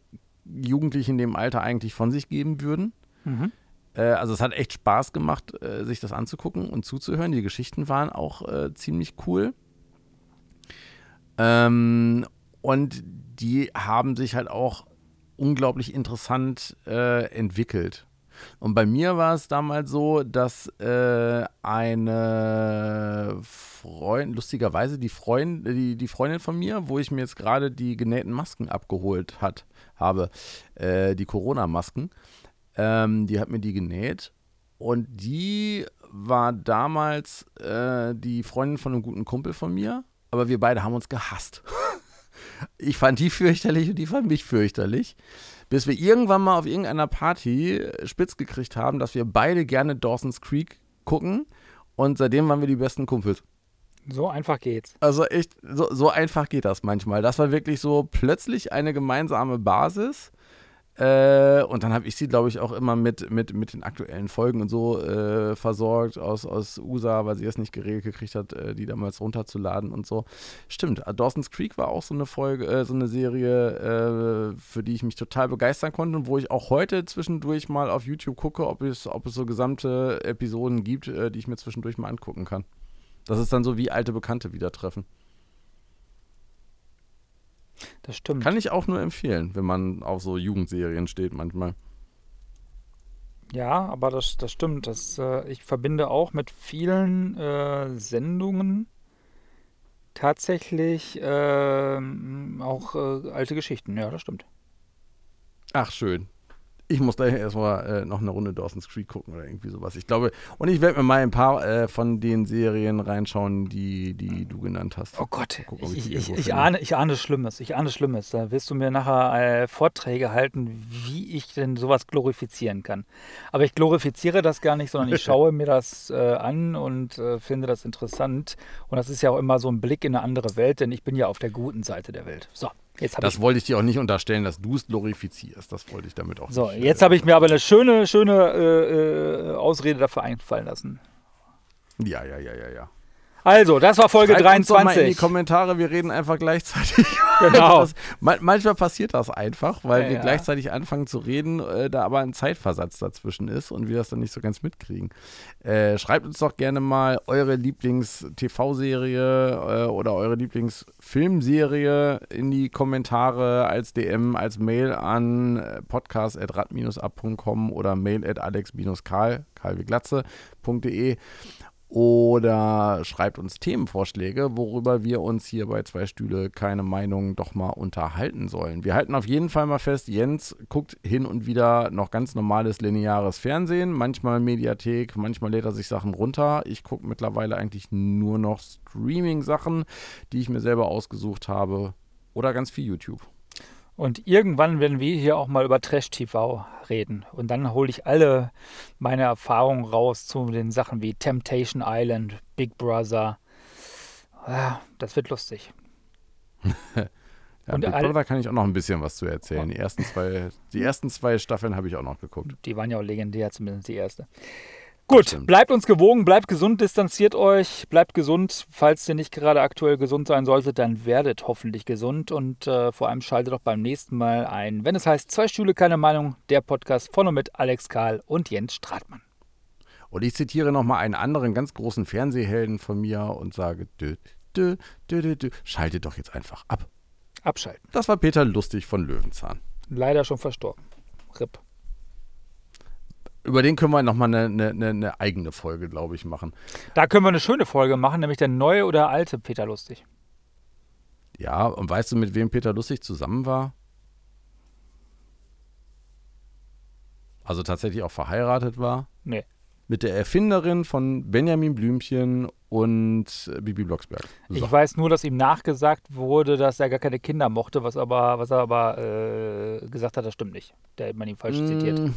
Jugendliche in dem Alter eigentlich von sich geben würden. Mhm. Äh, also es hat echt Spaß gemacht, äh, sich das anzugucken und zuzuhören. Die Geschichten waren auch äh, ziemlich cool. Ähm, und die haben sich halt auch unglaublich interessant äh, entwickelt. Und bei mir war es damals so, dass äh, eine Freundin, lustigerweise die, Freund, die, die Freundin von mir, wo ich mir jetzt gerade die genähten Masken abgeholt hat, habe, äh, die Corona-Masken, ähm, die hat mir die genäht. Und die war damals äh, die Freundin von einem guten Kumpel von mir. Aber wir beide haben uns gehasst. ich fand die fürchterlich und die fand mich fürchterlich. Bis wir irgendwann mal auf irgendeiner Party spitz gekriegt haben, dass wir beide gerne Dawson's Creek gucken. Und seitdem waren wir die besten Kumpels. So einfach geht's. Also echt, so, so einfach geht das manchmal. Das war wirklich so plötzlich eine gemeinsame Basis. Äh, und dann habe ich sie, glaube ich, auch immer mit, mit, mit den aktuellen Folgen und so äh, versorgt aus, aus USA, weil sie es nicht geregelt gekriegt hat, äh, die damals runterzuladen und so. Stimmt, äh, Dawson's Creek war auch so eine Folge, äh, so eine Serie, für die ich mich total begeistern konnte und wo ich auch heute zwischendurch mal auf YouTube gucke, ob es, ob es so gesamte Episoden gibt, die ich mir zwischendurch mal angucken kann. Das ist dann so wie alte Bekannte wieder treffen. Das stimmt. Kann ich auch nur empfehlen, wenn man auf so Jugendserien steht manchmal. Ja, aber das, das stimmt. Das, äh, ich verbinde auch mit vielen äh, Sendungen tatsächlich ähm, auch äh, alte Geschichten. Ja, das stimmt. Ach, schön. Ich muss gleich erstmal äh, noch eine Runde Dawson's Creek gucken oder irgendwie sowas. Ich glaube, und ich werde mir mal ein paar äh, von den Serien reinschauen, die, die du genannt hast. Oh Gott, Guck, ich, ich, ich, ich, ahne, ich ahne Schlimmes. Ich ahne Schlimmes. Da wirst du mir nachher äh, Vorträge halten, wie ich denn sowas glorifizieren kann. Aber ich glorifiziere das gar nicht, sondern ich schaue mir das äh, an und äh, finde das interessant. Und das ist ja auch immer so ein Blick in eine andere Welt, denn ich bin ja auf der guten Seite der Welt. So, Das wollte ich dir auch nicht unterstellen, dass du es glorifizierst. Das wollte ich damit auch So, nicht. jetzt habe ich mir aber eine schöne, schöne äh, äh, Ausrede dafür einfallen lassen. Ja, ja, ja, ja, ja. Also, das war Folge Schreibt uns doch mal in die 23. Kommentare, wir reden einfach gleichzeitig. Genau. Das, man, manchmal passiert das einfach, weil Ja, wir ja. gleichzeitig anfangen zu reden, äh, da aber ein Zeitversatz dazwischen ist und wir das dann nicht so ganz mitkriegen. Äh, schreibt uns doch gerne mal eure Lieblings-TV-Serie äh, oder eure Lieblingsfilmserie in die Kommentare als DM, als Mail an äh, podcast.rad-ab.com oder mail at alex-karl, karl wie Glatze.de oder schreibt uns Themenvorschläge, worüber wir uns hier bei zwei Stühle keine Meinung doch mal unterhalten sollen. Wir halten auf jeden Fall mal fest, Jens guckt hin und wieder noch ganz normales lineares Fernsehen, manchmal Mediathek, manchmal lädt er sich Sachen runter. Ich gucke mittlerweile eigentlich nur noch Streaming-Sachen, die ich mir selber ausgesucht habe oder ganz viel YouTube. Und irgendwann werden wir hier auch mal über Trash-TV reden. Und dann hole ich alle meine Erfahrungen raus zu den Sachen wie Temptation Island, Big Brother. Ah, Das wird lustig. Ja, Und Big Brother kann ich auch noch ein bisschen was zu erzählen. Die ersten zwei, die ersten zwei Staffeln habe ich auch noch geguckt. Die waren ja auch legendär, zumindest die erste. Gut, stimmt. bleibt uns gewogen, bleibt gesund, distanziert euch, bleibt gesund. Falls ihr nicht gerade aktuell gesund sein solltet, dann werdet hoffentlich gesund und äh, vor allem schaltet doch beim nächsten Mal ein, wenn es heißt Zwei Stühle, keine Meinung, der Podcast von und mit Alex Karl und Jens Stratmann. Und ich zitiere nochmal einen anderen ganz großen Fernsehhelden von mir und sage, dö, dö, dö, dö, dö, schaltet doch jetzt einfach ab. Abschalten. Das war Peter Lustig von Löwenzahn. Leider schon verstorben. RIP. Über den können wir nochmal eine, eine, eine, eigene Folge, glaube ich, machen. Da können wir eine schöne Folge machen, nämlich der neue oder alte Peter Lustig. Ja, und weißt du, mit wem Peter Lustig zusammen war? Also tatsächlich auch verheiratet war? Nee. Mit der Erfinderin von Benjamin Blümchen und Bibi Blocksberg. So. Ich weiß nur, dass ihm nachgesagt wurde, dass er gar keine Kinder mochte, was, aber, was er aber äh, gesagt hat, das stimmt nicht. Der hat man ihn falsch zitiert.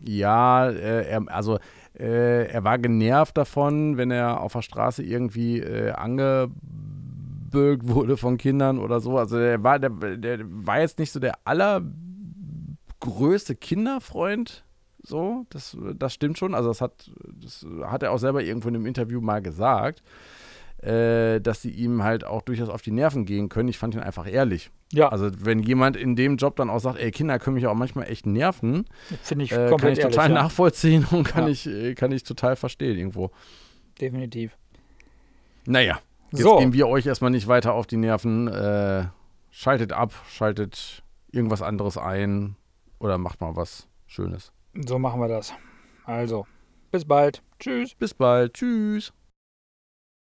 Ja, äh, er, also äh, er war genervt davon, wenn er auf der Straße irgendwie äh, angebögt wurde von Kindern oder so. Also er war, der, der war jetzt nicht so der allergrößte Kinderfreund. So, das, das stimmt schon. Also das hat, das hat er auch selber irgendwo in einem Interview mal gesagt, äh, dass sie ihm halt auch durchaus auf die Nerven gehen können. Ich fand ihn einfach ehrlich. Ja, Also wenn jemand in dem Job dann auch sagt, ey, Kinder können mich auch manchmal echt nerven, finde ich äh, kann ich ehrlich. total ja. nachvollziehen und kann, Ja. ich, äh, kann ich total verstehen irgendwo. Definitiv. Naja, jetzt So. gehen wir euch erstmal nicht weiter auf die Nerven. Äh, schaltet ab, schaltet irgendwas anderes ein oder macht mal was Schönes. So machen wir das. Also, bis bald. Tschüss. Bis bald. Tschüss.